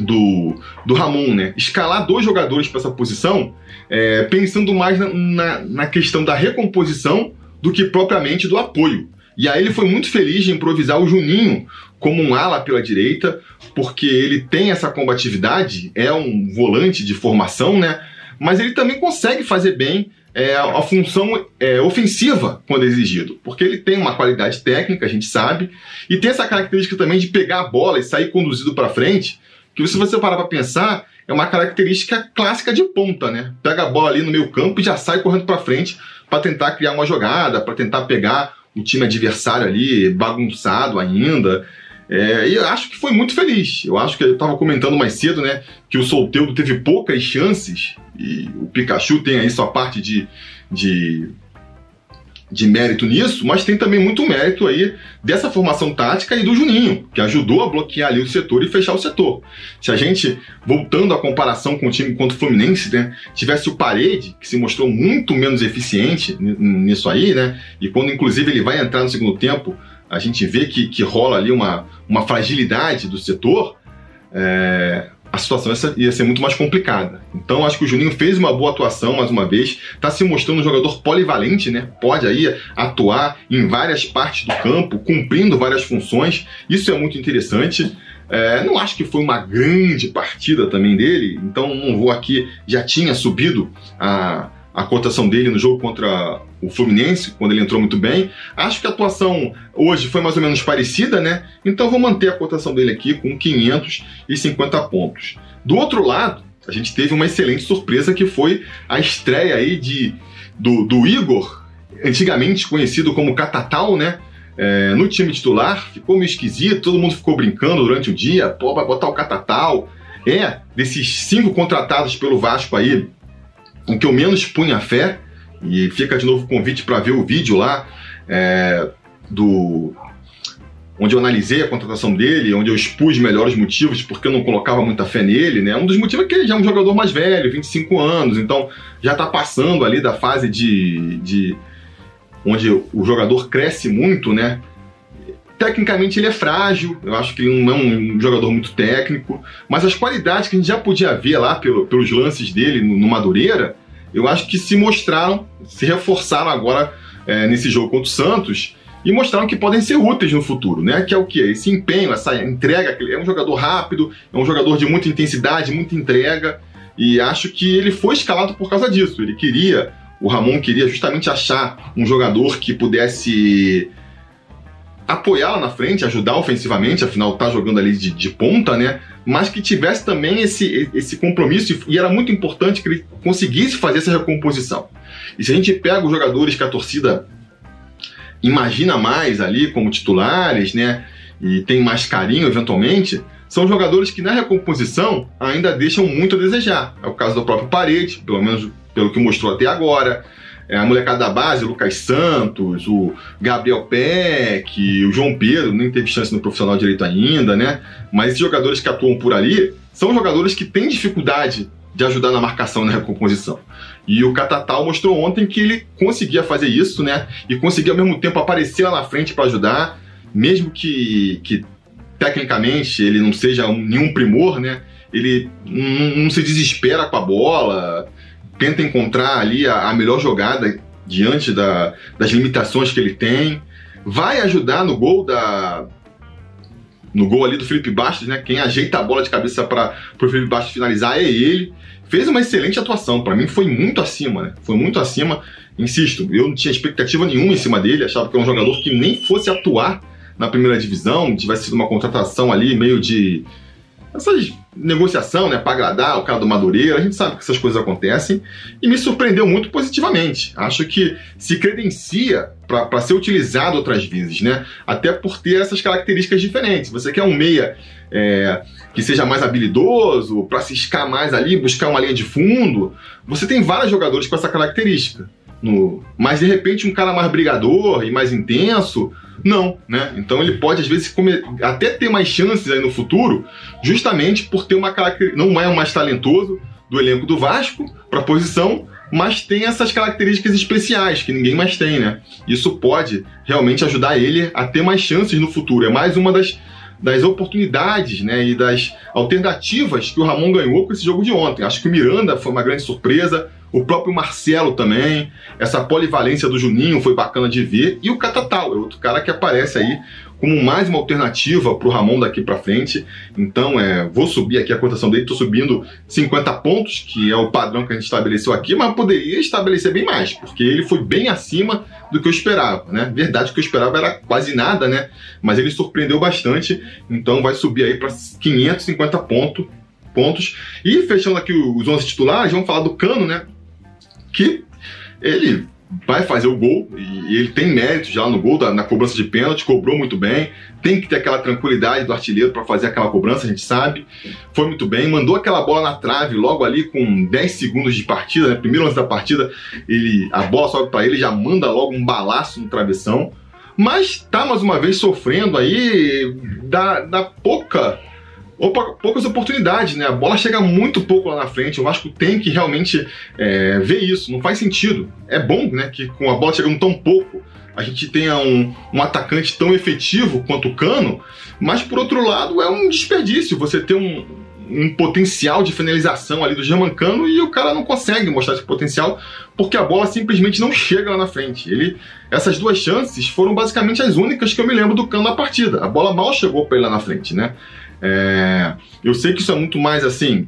do, do Ramon? Né? Escalar dois jogadores para essa posição, é, pensando mais na, na, na questão da recomposição do que propriamente do apoio. E aí ele foi muito feliz de improvisar o Juninho como um ala pela direita, porque ele tem essa combatividade, é um volante de formação, né? Mas ele também consegue fazer bem é, a função é, ofensiva quando exigido, porque ele tem uma qualidade técnica, a gente sabe, e tem essa característica também de pegar a bola e sair conduzido para frente, que se você parar para pensar, é uma característica clássica de ponta, né? Pega a bola ali no meio campo e já sai correndo para frente para tentar criar uma jogada, para tentar pegar o time adversário ali bagunçado ainda. É, e eu acho que foi muito feliz. Eu acho que eu estava comentando mais cedo, né, que o Solteudo teve poucas chances e o Pikachu tem aí sua parte de, de, de mérito nisso, mas tem também muito mérito aí dessa formação tática e do Juninho, que ajudou a bloquear ali o setor e fechar o setor. Se a gente, voltando à comparação com o time contra o Fluminense, né, tivesse o Parede, que se mostrou muito menos eficiente nisso aí, né, e quando inclusive ele vai entrar no segundo tempo a gente vê que, que rola ali uma, uma fragilidade do setor, é, a situação ia ser muito mais complicada. Então acho que o Juninho fez uma boa atuação mais uma vez, está se mostrando um jogador polivalente, né? Pode aí atuar em várias partes do campo, cumprindo várias funções. Isso é muito interessante. É, não acho que foi uma grande partida também dele, então não vou aqui. Já tinha subido a, a cotação dele no jogo contra o Fluminense, quando ele entrou muito bem. Acho que a atuação hoje foi mais ou menos parecida, né? Então vou manter a cotação dele aqui com 550 pontos. Do outro lado, a gente teve uma excelente surpresa que foi a estreia aí de, do, do Igor, antigamente conhecido como Catatal, né? É, no time titular, ficou meio esquisito, todo mundo ficou brincando durante o dia, pô, vai botar o Catatal. É, desses cinco contratados pelo Vasco aí, o que eu menos punha fé, e fica de novo o convite para ver o vídeo lá é, do onde eu analisei a contratação dele, onde eu expus melhores motivos porque eu não colocava muita fé nele, né? Um dos motivos é que ele já é um jogador mais velho, 25 anos, então já está passando ali da fase de, de onde o jogador cresce muito, né? Tecnicamente ele é frágil, eu acho que ele não é um jogador muito técnico, mas as qualidades que a gente já podia ver lá pelo, pelos lances dele no, no, Madureira, eu acho que se mostraram, se reforçaram agora é, nesse jogo contra o Santos e mostraram que podem ser úteis no futuro, né? Que é o que? Esse empenho, essa entrega, é um jogador rápido, é um jogador de muita intensidade, muita entrega, e acho que ele foi escalado por causa disso. Ele queria, o Ramon queria justamente achar um jogador que pudesse apoiar lá na frente, ajudar ofensivamente, afinal tá jogando ali de, de, ponta, né? Mas que tivesse também esse, esse compromisso e era muito importante que ele conseguisse fazer essa recomposição. E se a gente pega os jogadores que a torcida imagina mais ali como titulares, né? E tem mais carinho eventualmente, são jogadores que na recomposição ainda deixam muito a desejar. É o caso do próprio Parede, pelo menos pelo que mostrou até agora a molecada da base, o Lucas Santos, o Gabriel Peck, o João Pedro, nem teve chance no profissional direito ainda, né? Mas esses jogadores que atuam por ali são jogadores que têm dificuldade de ajudar na marcação na recomposição. E o Catatal mostrou ontem que ele conseguia fazer isso, né? E conseguia ao mesmo tempo aparecer lá na frente para ajudar, mesmo que, que tecnicamente ele não seja um, nenhum primor, né? Ele não, não se desespera com a bola, tenta encontrar ali a, a melhor jogada diante da, das limitações que ele tem. Vai ajudar no gol da. No gol ali do Felipe Bastos, né? Quem ajeita a bola de cabeça para o Felipe Bastos finalizar é ele. Fez uma excelente atuação. Para mim foi muito acima, né? Foi muito acima. Insisto, eu não tinha expectativa nenhuma em cima dele. Achava que era um jogador que nem fosse atuar na primeira divisão, tivesse sido uma contratação ali meio de essas negociação, né, para agradar o cara do Madureira, a gente sabe que essas coisas acontecem e me surpreendeu muito positivamente. Acho que se credencia para ser utilizado outras vezes, né? Até por ter essas características diferentes. Você quer um meia é, que seja mais habilidoso, para ciscar mais ali, buscar uma linha de fundo. Você tem vários jogadores com essa característica. No... Mas de repente um cara mais brigador e mais intenso não, né? Então ele pode, às vezes, come... até ter mais chances aí no futuro, justamente por ter uma característica. Não é o mais talentoso do elenco do Vasco para posição, mas tem essas características especiais que ninguém mais tem, né? Isso pode realmente ajudar ele a ter mais chances no futuro. É mais uma das, das oportunidades né, e das alternativas que o Ramon ganhou com esse jogo de ontem. Acho que o Miranda foi uma grande surpresa, o próprio Marcelo também, essa polivalência do Juninho foi bacana de ver, e o Catatal, é outro cara que aparece aí como mais uma alternativa para o Ramon daqui para frente. Então, é, vou subir aqui a cotação dele, estou subindo 50 pontos, que é o padrão que a gente estabeleceu aqui, mas poderia estabelecer bem mais, porque ele foi bem acima do que eu esperava, né? Verdade, o que eu esperava era quase nada, né? Mas ele surpreendeu bastante, então vai subir aí para 550 pontos pontos. E fechando aqui os 11 titulares, vamos falar do Cano, né? Que ele vai fazer o gol e ele tem mérito já no gol, na cobrança de pênalti, cobrou muito bem, tem que ter aquela tranquilidade do artilheiro para fazer aquela cobrança, a gente sabe. Foi muito bem, mandou aquela bola na trave logo ali com 10 segundos de partida, né? Primeiro antes da partida, ele a bola sobe para ele, já manda logo um balaço no travessão. Mas tá mais uma vez sofrendo aí da, da pouca poucas oportunidades, né? A bola chega muito pouco lá na frente. O Vasco tem que realmente é, ver isso. Não faz sentido. É bom, né? Que com a bola chegando tão pouco, a gente tenha um, um atacante tão efetivo quanto o Cano. Mas por outro lado, é um desperdício você ter um, um potencial de finalização ali do Germancano e o cara não consegue mostrar esse potencial porque a bola simplesmente não chega lá na frente. Ele, essas duas chances foram basicamente as únicas que eu me lembro do Cano na partida. A bola mal chegou para ele lá na frente, né? É, eu sei que isso é muito mais assim,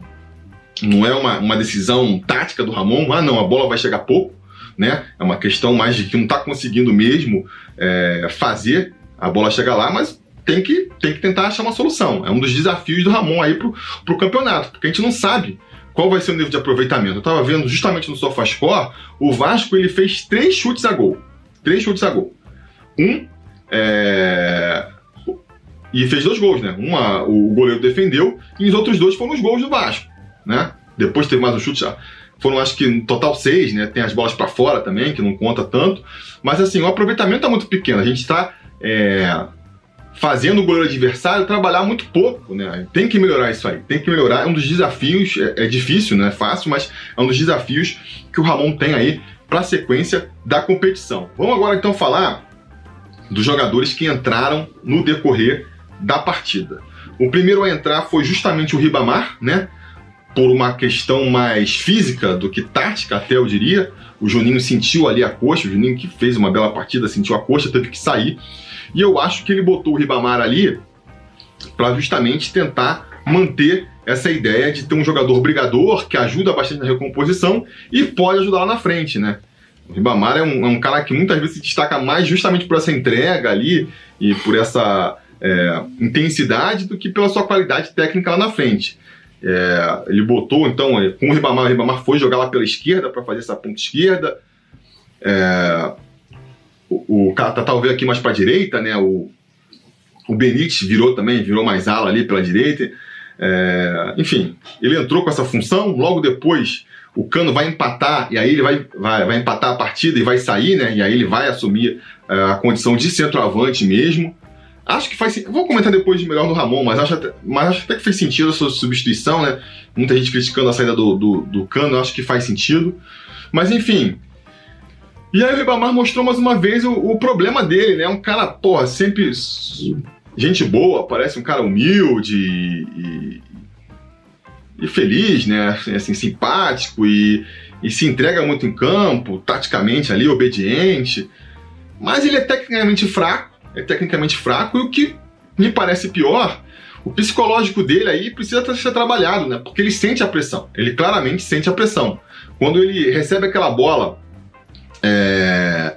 não é uma, uma decisão tática do Ramon, ah não, a bola vai chegar pouco, né? É uma questão mais de que não está conseguindo mesmo é, fazer a bola chegar lá, mas tem que, tem que tentar achar uma solução. É um dos desafios do Ramon aí pro, pro campeonato, porque a gente não sabe qual vai ser o nível de aproveitamento. Eu estava vendo justamente no SofaScore, o Vasco ele fez três chutes a gol. Três chutes a gol. Um é, e fez dois gols, né? Uma o goleiro defendeu e os outros dois foram os gols do Vasco, né? Depois teve mais um chute, foram acho que no total seis, né? Tem as bolas para fora também, que não conta tanto. Mas assim, o aproveitamento tá muito pequeno. A gente está é, fazendo o goleiro adversário trabalhar muito pouco, né? Tem que melhorar isso aí, tem que melhorar. É um dos desafios, é, é difícil, não é fácil, mas é um dos desafios que o Ramon tem aí para a sequência da competição. Vamos agora então falar dos jogadores que entraram no decorrer da partida. O primeiro a entrar foi justamente o Ribamar, né? Por uma questão mais física do que tática, até eu diria. O Juninho sentiu ali a coxa, o Juninho que fez uma bela partida, sentiu a coxa, teve que sair. E eu acho que ele botou o Ribamar ali para justamente tentar manter essa ideia de ter um jogador brigador que ajuda bastante na recomposição e pode ajudar lá na frente, né? O Ribamar é um, é um cara que muitas vezes se destaca mais justamente por essa entrega ali e por essa é, intensidade do que pela sua qualidade técnica lá na frente. É, ele botou, então, é, com o Ribamar, o Ribamar foi jogar lá pela esquerda para fazer essa ponta esquerda. É, o, o Catatal veio aqui mais para a direita, né? O, o Benítez virou também, virou mais ala ali pela direita. É, enfim, ele entrou com essa função. Logo depois, o Cano vai empatar, e aí ele vai, vai, vai empatar a partida e vai sair, né? E aí ele vai assumir é, a condição de centroavante mesmo. Acho que faz Vou comentar depois de melhor do Ramon, mas acho, até, mas acho até que fez sentido essa substituição, né? Muita gente criticando a saída do, do, do Cano, acho que faz sentido. Mas enfim. E aí o Ribamar mostrou mais uma vez o, o problema dele, né? Um cara, porra, sempre gente boa, parece um cara humilde e, e feliz, né? Assim, simpático e, e se entrega muito em campo, taticamente ali, obediente. Mas ele é tecnicamente fraco é tecnicamente fraco e o que me parece pior, o psicológico dele aí precisa ser trabalhado, né? Porque ele sente a pressão, ele claramente sente a pressão. Quando ele recebe aquela bola é,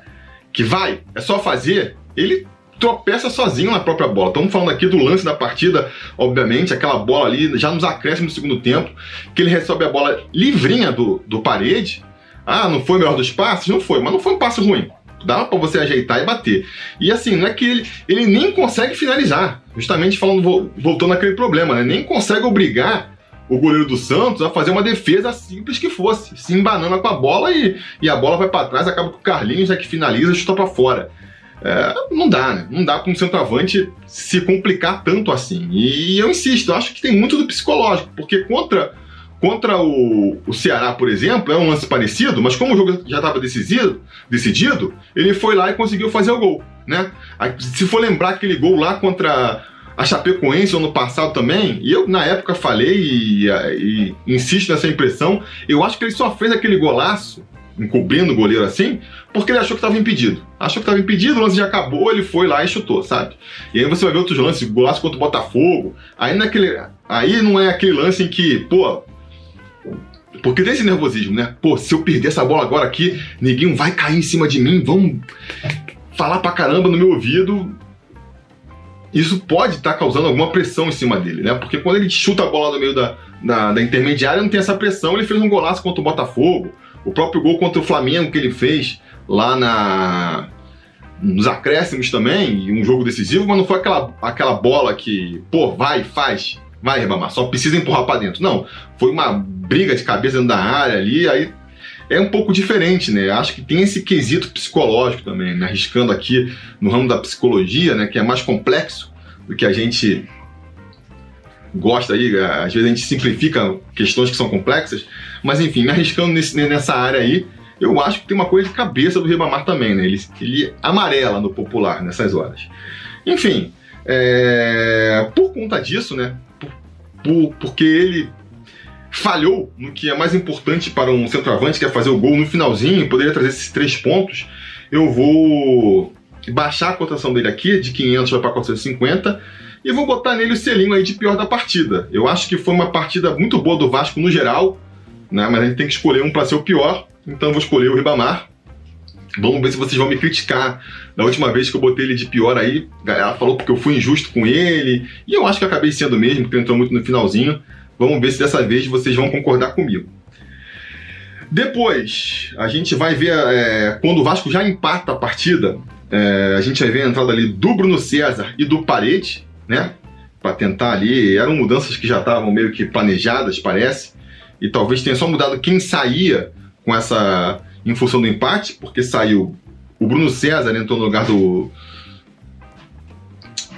que vai, é só fazer, ele tropeça sozinho na própria bola. Estamos falando aqui do lance da partida, obviamente, aquela bola ali, já nos acréscimos do segundo tempo, que ele recebe a bola livrinha do, do parede. Ah, não foi o melhor dos passes? Não foi, mas não foi um passe ruim. Dá para você ajeitar e bater. E assim, não é que ele, ele nem consegue finalizar. Justamente falando, voltando àquele problema, né? Nem consegue obrigar o goleiro do Santos a fazer uma defesa simples que fosse, se embanando com a bola e, e a bola vai para trás, acaba com o Carlinhos, é que finaliza e chuta para fora. É, não dá, né? Não dá para um centroavante se complicar tanto assim. E eu insisto, eu acho que tem muito do psicológico, porque contra, contra o, o Ceará, por exemplo, é um lance parecido, mas como o jogo já estava decidido, decidido, ele foi lá e conseguiu fazer o gol, né? Se for lembrar aquele gol lá contra a Chapecoense ano passado também, e eu na época falei e, e, insisto nessa impressão, eu acho que ele só fez aquele golaço encobrindo o goleiro assim, porque ele achou que estava impedido. Achou que estava impedido, o lance já acabou, ele foi lá e chutou, sabe? E aí você vai ver outros lances, golaço contra o Botafogo. Aí, naquele, aí não é aquele lance em que, pô. Porque tem esse nervosismo, né? Pô, se eu perder essa bola agora aqui, ninguém vai cair em cima de mim, vão falar pra caramba no meu ouvido. Isso pode estar tá causando alguma pressão em cima dele, né? Porque quando ele chuta a bola no meio da, da, da intermediária, não tem essa pressão. Ele fez um golaço contra o Botafogo o próprio gol contra o Flamengo que ele fez lá na nos acréscimos também, um jogo decisivo, mas não foi aquela, aquela bola que, pô, vai, faz, vai, Ribamar, só precisa empurrar para dentro. Não, foi uma briga de cabeça dentro da área ali, aí é um pouco diferente, né? Acho que tem esse quesito psicológico também, né? arriscando aqui no ramo da psicologia, né, que é mais complexo do que a gente gosta aí, às vezes a gente simplifica questões que são complexas, mas enfim, me arriscando nesse, nessa área aí, eu acho que tem uma coisa de cabeça do Ribamar também, né? Ele, ele amarela no popular nessas horas. Enfim, é, por conta disso, né? Por, por, porque ele falhou no que é mais importante para um centroavante, que é fazer o gol no finalzinho, poderia trazer esses três pontos, eu vou baixar a cotação dele aqui, de 500 para 450, e vou botar nele o selinho aí de pior da partida. Eu acho que foi uma partida muito boa do Vasco no geral, né? Mas a gente tem que escolher um para ser o pior, então vou escolher o Ribamar. Vamos ver se vocês vão me criticar. Da última vez que eu botei ele de pior aí, a galera falou porque eu fui injusto com ele. E eu acho que acabei sendo mesmo, porque entrou muito no finalzinho. Vamos ver se dessa vez vocês vão concordar comigo. Depois, a gente vai ver é, quando o Vasco já empata a partida. É, a gente vai ver a entrada ali do Bruno César e do Parede, né? Para tentar ali. Eram mudanças que já estavam meio que planejadas, parece e talvez tenha só mudado quem saía com essa em função do empate, porque saiu o Bruno César entrou no lugar do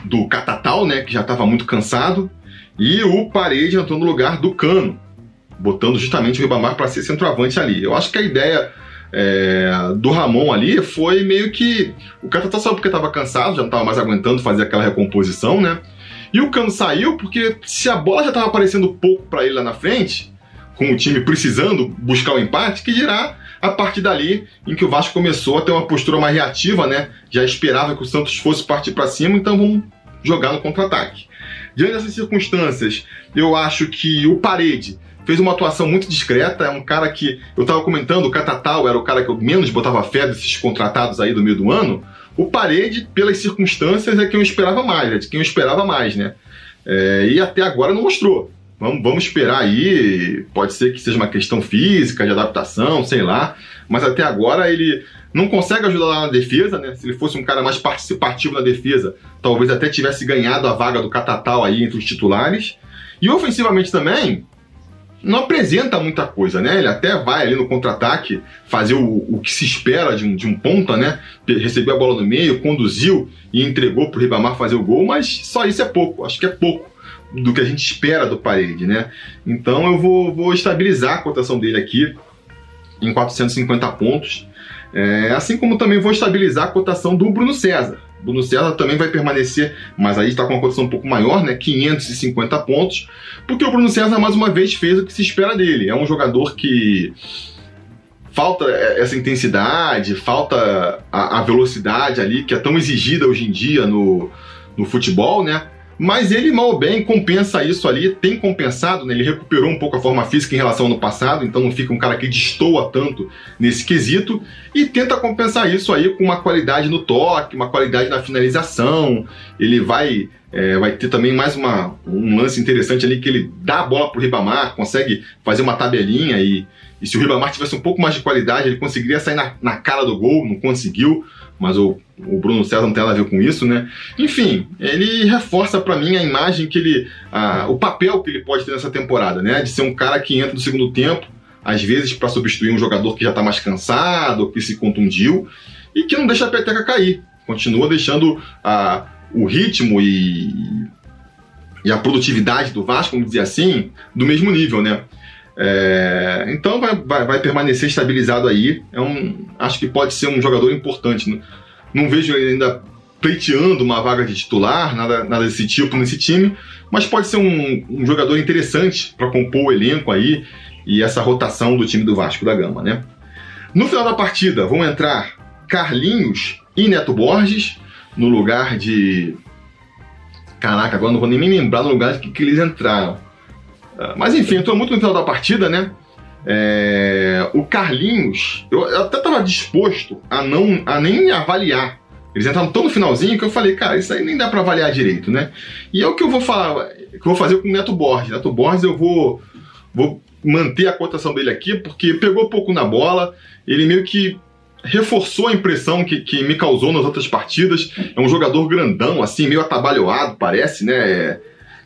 do Catatal, né, que já estava muito cansado, e o Parede entrou no lugar do Cano, botando justamente o Ribamar para ser centroavante ali. Eu acho que a ideia é, do Ramon ali foi meio que o Catatal saiu porque estava cansado, já não estava mais aguentando fazer aquela recomposição, né? E o Cano saiu porque se a bola já estava aparecendo pouco para ele lá na frente, com o time precisando buscar o empate, que dirá a partir dali em que o Vasco começou a ter uma postura mais reativa, né? Já esperava que o Santos fosse partir para cima, então vamos jogar no contra-ataque. Diante dessas circunstâncias, eu acho que o Parede fez uma atuação muito discreta, é um cara que eu estava comentando, o Catatal era o cara que eu menos botava fé desses contratados aí do meio do ano. O Parede, pelas circunstâncias, é quem eu esperava mais, é de quem eu esperava mais, né? É, e até agora não mostrou. Vamos, vamos esperar aí. Pode ser que seja uma questão física, de adaptação, sei lá. Mas até agora ele não consegue ajudar lá na defesa, né? Se ele fosse um cara mais participativo na defesa, talvez até tivesse ganhado a vaga do Catatal aí entre os titulares. E ofensivamente também, não apresenta muita coisa, né? Ele até vai ali no contra-ataque fazer o, o que se espera de um, de um ponta, né? Recebeu a bola no meio, conduziu e entregou para o Ribamar fazer o gol, mas só isso é pouco, acho que é pouco do que a gente espera do Parede, né? Então eu vou, vou estabilizar a cotação dele aqui em 450 pontos, é, assim como também vou estabilizar a cotação do Bruno César. Bruno César também vai permanecer, mas aí está com uma cotação um pouco maior, né? 550 pontos, porque o Bruno César mais uma vez fez o que se espera dele. É um jogador que falta essa intensidade, falta a, a velocidade ali que é tão exigida hoje em dia no, no futebol, né? Mas ele, mal ou bem, compensa isso ali, tem compensado, né? Ele recuperou um pouco a forma física em relação ao ano passado, então não fica um cara que destoa tanto nesse quesito, e tenta compensar isso aí com uma qualidade no toque, uma qualidade na finalização. Ele vai é, vai ter também mais uma, um lance interessante ali que ele dá a bola pro Ribamar, consegue fazer uma tabelinha e, e se o Ribamar tivesse um pouco mais de qualidade, ele conseguiria sair na, na cara do gol, não conseguiu mas o, o Bruno César não tem nada a ver com isso, né? Enfim, ele reforça para mim a imagem que ele. A, o papel que ele pode ter nessa temporada, né? De ser um cara que entra no segundo tempo, às vezes para substituir um jogador que já tá mais cansado, que se contundiu, e que não deixa a peteca cair. Continua deixando a, o ritmo e, e a produtividade do Vasco, vamos dizer assim, do mesmo nível, né? É, então vai, vai, vai, permanecer estabilizado aí. É um, acho que pode ser um jogador importante. Não, não vejo ele ainda pleiteando uma vaga de titular, nada, nada desse tipo nesse time, mas pode ser um, um jogador interessante para compor o elenco aí e essa rotação do time do Vasco da Gama, né? No final da partida vão entrar Carlinhos e Neto Borges no lugar de. Caraca, agora não vou nem me lembrar no lugar que, que eles entraram. Ah, mas enfim, entrou muito no final da partida, né? É, o Carlinhos, eu, eu até estava disposto a não a nem avaliar. Eles entraram tão no finalzinho que eu falei, cara, isso aí nem dá para avaliar direito, né? E é o que eu vou falar, que eu vou fazer com o Neto Borges. Neto Borges eu vou, vou manter a cotação dele aqui, porque pegou pouco na bola, ele meio que reforçou a impressão que, que me causou nas outras partidas. É um jogador grandão, assim, meio atabalhoado, parece, né?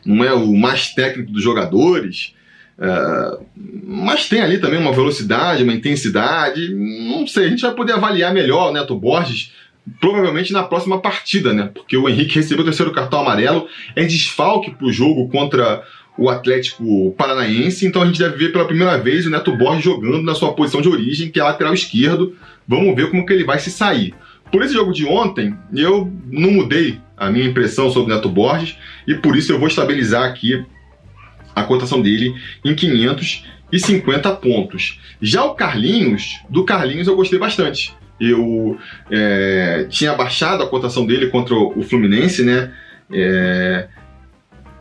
Não é o mais técnico dos jogadores, é, mas tem ali também uma velocidade, uma intensidade. Não sei, a gente vai poder avaliar melhor o Neto Borges provavelmente na próxima partida, né? Porque o Henrique recebeu o terceiro cartão amarelo, é desfalque para o jogo contra o Atlético Paranaense, então a gente deve ver pela primeira vez o Neto Borges jogando na sua posição de origem, que é lateral esquerdo. Vamos ver como que ele vai se sair. Por esse jogo de ontem, eu não mudei a minha impressão sobre Neto Borges e por isso eu vou estabilizar aqui a cotação dele em 550 pontos. Já o Carlinhos, do Carlinhos eu gostei bastante. Eu é, tinha baixado a cotação dele contra o Fluminense, né? É,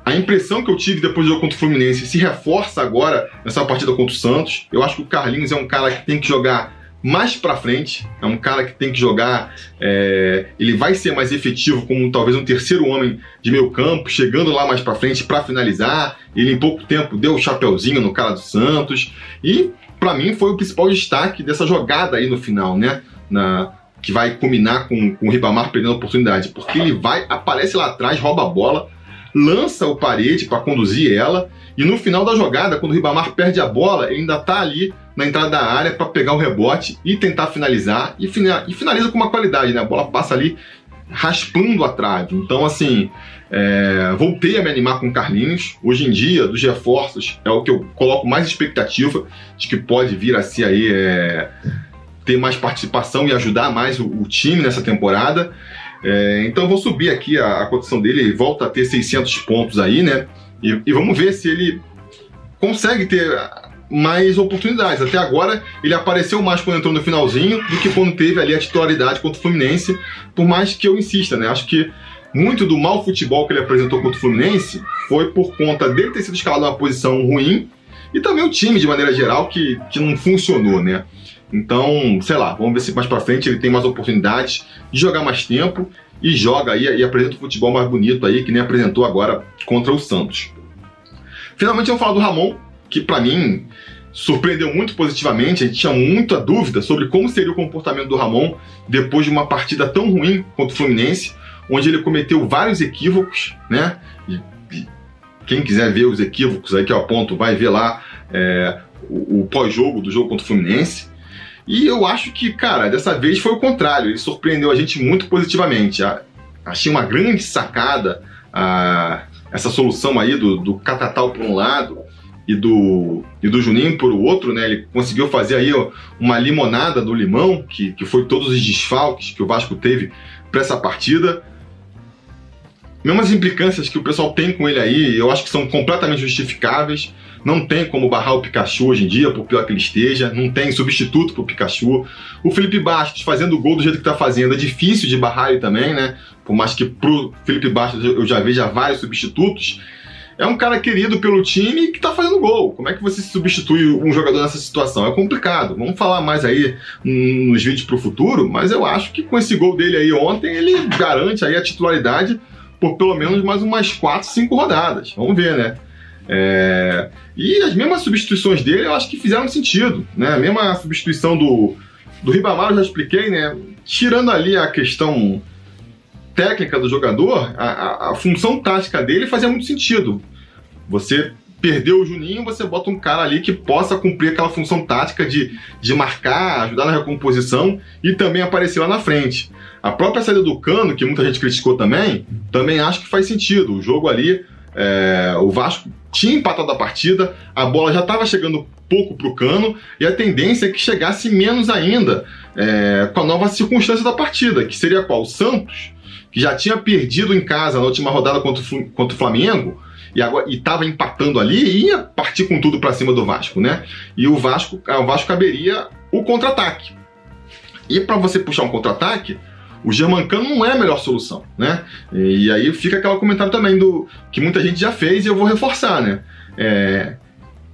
a impressão que eu tive depois do jogo contra o Fluminense se reforça agora nessa partida contra o Santos. Eu acho que o Carlinhos é um cara que tem que jogar mais para frente. É um cara que tem que jogar, é, ele vai ser mais efetivo como talvez um terceiro homem de meio campo, chegando lá mais para frente para finalizar. Ele em pouco tempo deu o chapeuzinho no cara do Santos e para mim foi o principal destaque dessa jogada aí no final, né? Na, que vai combinar com, com o Ribamar perdendo a oportunidade, porque ele vai, aparece lá atrás, rouba a bola, lança o parede para conduzir ela e no final da jogada, quando o Ribamar perde a bola, ele ainda tá ali na entrada da área para pegar o rebote e tentar finalizar. E, finaliza com uma qualidade, né? A bola passa ali raspando a trave. Então, assim, é, voltei a me animar com o Carlinhos. Hoje em dia, dos reforços, é o que eu coloco mais expectativa de que pode vir a ser aí. É, ter mais participação e ajudar mais o, o time nessa temporada. É, então vou subir aqui a, a cotação dele, ele volta a ter 600 pontos aí, né? E, e vamos ver se ele consegue ter mais oportunidades. Até agora, ele apareceu mais quando entrou no finalzinho do que quando teve ali a titularidade contra o Fluminense, por mais que eu insista, né? Acho que muito do mau futebol que ele apresentou contra o Fluminense foi por conta dele ter sido escalado numa posição ruim e também o time, de maneira geral, que, que não funcionou, né? Então, sei lá, vamos ver se mais pra frente ele tem mais oportunidades de jogar mais tempo e joga aí e apresenta o futebol mais bonito aí, que nem apresentou agora contra o Santos. Finalmente vamos falar do Ramon, que para mim surpreendeu muito positivamente. A gente tinha muita dúvida sobre como seria o comportamento do Ramon depois de uma partida tão ruim contra o Fluminense, onde ele cometeu vários equívocos, né? E, e quem quiser ver os equívocos aí que eu aponto, vai ver lá é, o, o pós-jogo do jogo contra o Fluminense. E eu acho que, cara, dessa vez foi o contrário. Ele surpreendeu a gente muito positivamente. Achei uma grande sacada a, essa solução aí do, do Catatal por um lado e do, e do Juninho por o outro, né? Ele conseguiu fazer aí uma limonada do limão, que, que foi todos os desfalques que o Vasco teve para essa partida. Mesmo as implicâncias que o pessoal tem com ele aí, eu acho que são completamente justificáveis. Não tem como barrar o Pikachu hoje em dia, por pior que ele esteja. Não tem substituto pro Pikachu. O Felipe Bastos fazendo gol do jeito que tá fazendo. É difícil de barrar ele também, né? Por mais que pro Felipe Bastos eu já veja vários substitutos. É um cara querido pelo time que tá fazendo gol. Como é que você substitui um jogador nessa situação? É complicado. Vamos falar mais aí nos vídeos pro futuro, mas eu acho que com esse gol dele aí ontem, ele garante aí a titularidade por pelo menos mais umas 4, 5 rodadas. Vamos ver, né? É... E as mesmas substituições dele eu acho que fizeram sentido, né? A mesma substituição do, do Ribamar eu já expliquei, né? Tirando ali a questão técnica do jogador, a, a, a função tática dele fazia muito sentido. Você perdeu o Juninho, você bota um cara ali que possa cumprir aquela função tática de, de marcar, ajudar na recomposição e também aparecer lá na frente. A própria saída do Cano, que muita gente criticou também, também acho que faz sentido. O jogo ali, é, o Vasco tinha empatado a partida, a bola já estava chegando pouco para o Cano e a tendência é que chegasse menos ainda é, com a nova circunstância da partida, que seria qual? O Santos, que já tinha perdido em casa na última rodada contra o, contra o Flamengo, e estava empatando ali e ia partir com tudo para cima do Vasco, né? E o Vasco, o Vasco caberia o contra-ataque. E para você puxar um contra-ataque, o Germancano não é a melhor solução, né? E aí fica aquele comentário também do que muita gente já fez e eu vou reforçar, né? É,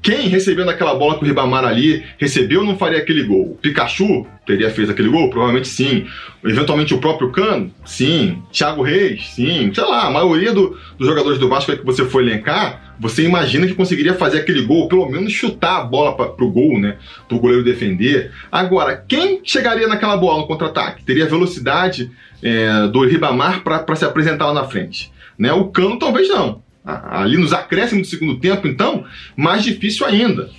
quem recebendo aquela bola que o Ribamar ali recebeu não faria aquele gol? O Pikachu teria feito aquele gol? Provavelmente sim. Eventualmente o próprio Cano? Sim. Thiago Reis? Sim. Sei lá, a maioria do, dos jogadores do Vasco que você for elencar, você imagina que conseguiria fazer aquele gol, pelo menos chutar a bola para pro gol, né? Pro goleiro defender. Agora, quem chegaria naquela bola no contra-ataque? Teria velocidade é, do Ribamar para se apresentar lá na frente. Né? O Cano talvez não ali nos acréscimos do segundo tempo, então, mais difícil ainda.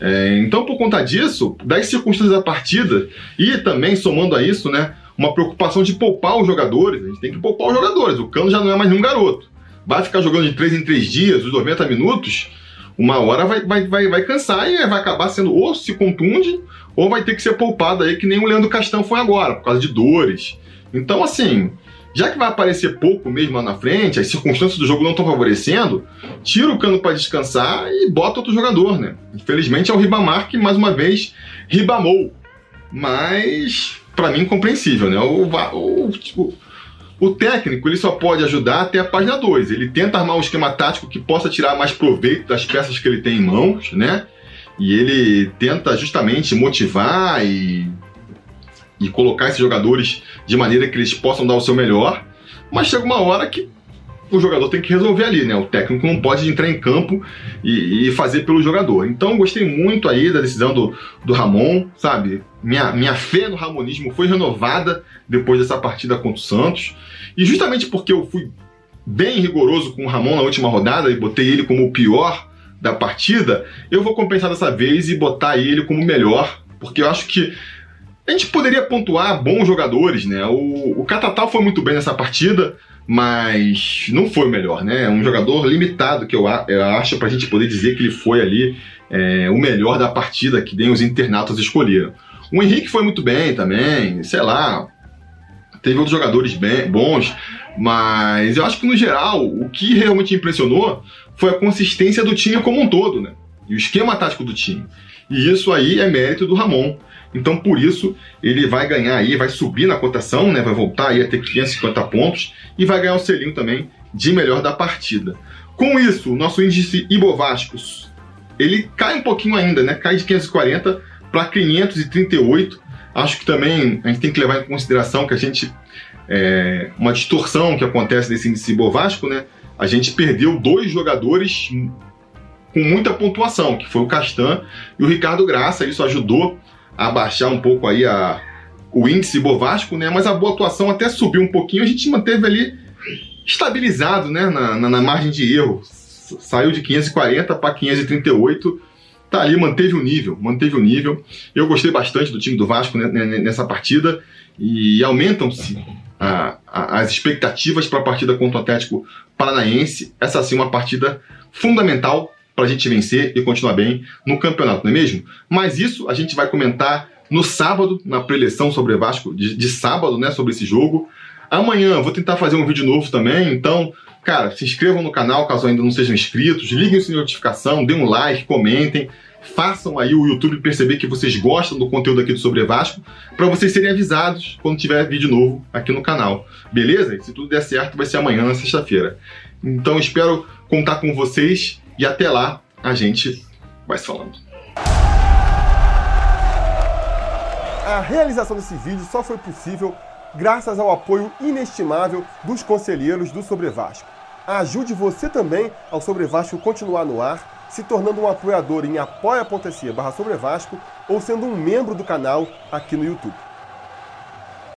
É, então, por conta disso, das circunstâncias da partida e também somando a isso, né, uma preocupação de poupar os jogadores, a gente tem que poupar os jogadores. O Cano já não é mais nenhum garoto. Vai ficar jogando de 3 em 3 dias, os 90 minutos, uma hora vai, vai, vai, vai cansar e vai acabar sendo ou se contunde ou vai ter que ser poupado aí, que nem o Leandro Castão foi agora, por causa de dores. Então, assim, já que vai aparecer pouco mesmo lá na frente, as circunstâncias do jogo não estão favorecendo, tira o cano para descansar e bota outro jogador, né? Infelizmente é o Ribamar que mais uma vez ribamou. Mas, para mim, compreensível, né? O, o, o, o, técnico ele só pode ajudar até a página 2. Ele tenta armar um esquema tático que possa tirar mais proveito das peças que ele tem em mãos, né? E ele tenta justamente motivar e e colocar esses jogadores de maneira que eles possam dar o seu melhor, mas chega uma hora que o jogador tem que resolver ali, né? O técnico não pode entrar em campo e, e, fazer pelo jogador. Então gostei muito aí da decisão do, do Ramon, sabe? Minha, minha fé no ramonismo foi renovada depois dessa partida contra o Santos. E justamente porque eu fui bem rigoroso com o Ramon na última rodada e botei ele como o pior da partida, eu vou compensar dessa vez e botar ele como o melhor, porque eu acho que a gente poderia pontuar bons jogadores, né? O, o Catatal foi muito bem nessa partida, mas não foi o melhor, né? Um jogador limitado que eu, eu acho pra gente poder dizer que ele foi ali é, o melhor da partida que nem os internatos escolheram. O Henrique foi muito bem também, sei lá. Teve outros jogadores bem, bons, mas eu acho que no geral o que realmente impressionou foi a consistência do time como um todo, né? E o esquema tático do time. E isso aí é mérito do Ramon. Então, por isso, ele vai ganhar aí, vai subir na cotação, né? Vai voltar aí a ter 550 pontos e vai ganhar o selinho também de melhor da partida. Com isso, nosso índice Ibovascos, ele cai um pouquinho ainda, né? Cai de 540 para 538. Acho que também a gente tem que levar em consideração que a gente é, uma distorção que acontece nesse índice Ibovasco, né? A gente perdeu dois jogadores com muita pontuação, que foi o Castan e o Ricardo Graça. Isso ajudou abaixar um pouco aí a, o índice Bovasco, né? Mas a boa atuação até subiu um pouquinho, a gente manteve ali estabilizado, né? Na, na, na margem de erro. Saiu de 540 para 538, tá ali, manteve o nível, manteve o nível. Eu gostei bastante do time do Vasco né, nessa partida e aumentam-se as expectativas para a partida contra o Atlético Paranaense. Essa sim uma partida fundamental para a gente vencer e continuar bem no campeonato, não é mesmo? Mas isso a gente vai comentar no sábado, na preleção sobre Vasco, de, de sábado, né, sobre esse jogo. Amanhã vou tentar fazer um vídeo novo também, então Cara, se inscrevam no canal caso ainda não sejam inscritos, liguem o sininho de notificação, dêem um like, comentem, façam aí o YouTube perceber que vocês gostam do conteúdo aqui do Sobre Vasco, para vocês serem avisados quando tiver vídeo novo aqui no canal. Beleza? Se tudo der certo, vai ser amanhã na sexta-feira. Então espero contar com vocês e até lá a gente vai se falando. A realização desse vídeo só foi possível graças ao apoio inestimável dos conselheiros do Sobre Vasco. Ajude você também ao Sobre Vasco continuar no ar, se tornando um apoiador em apoia.se barra Sobre Vasco ou sendo um membro do canal aqui no YouTube.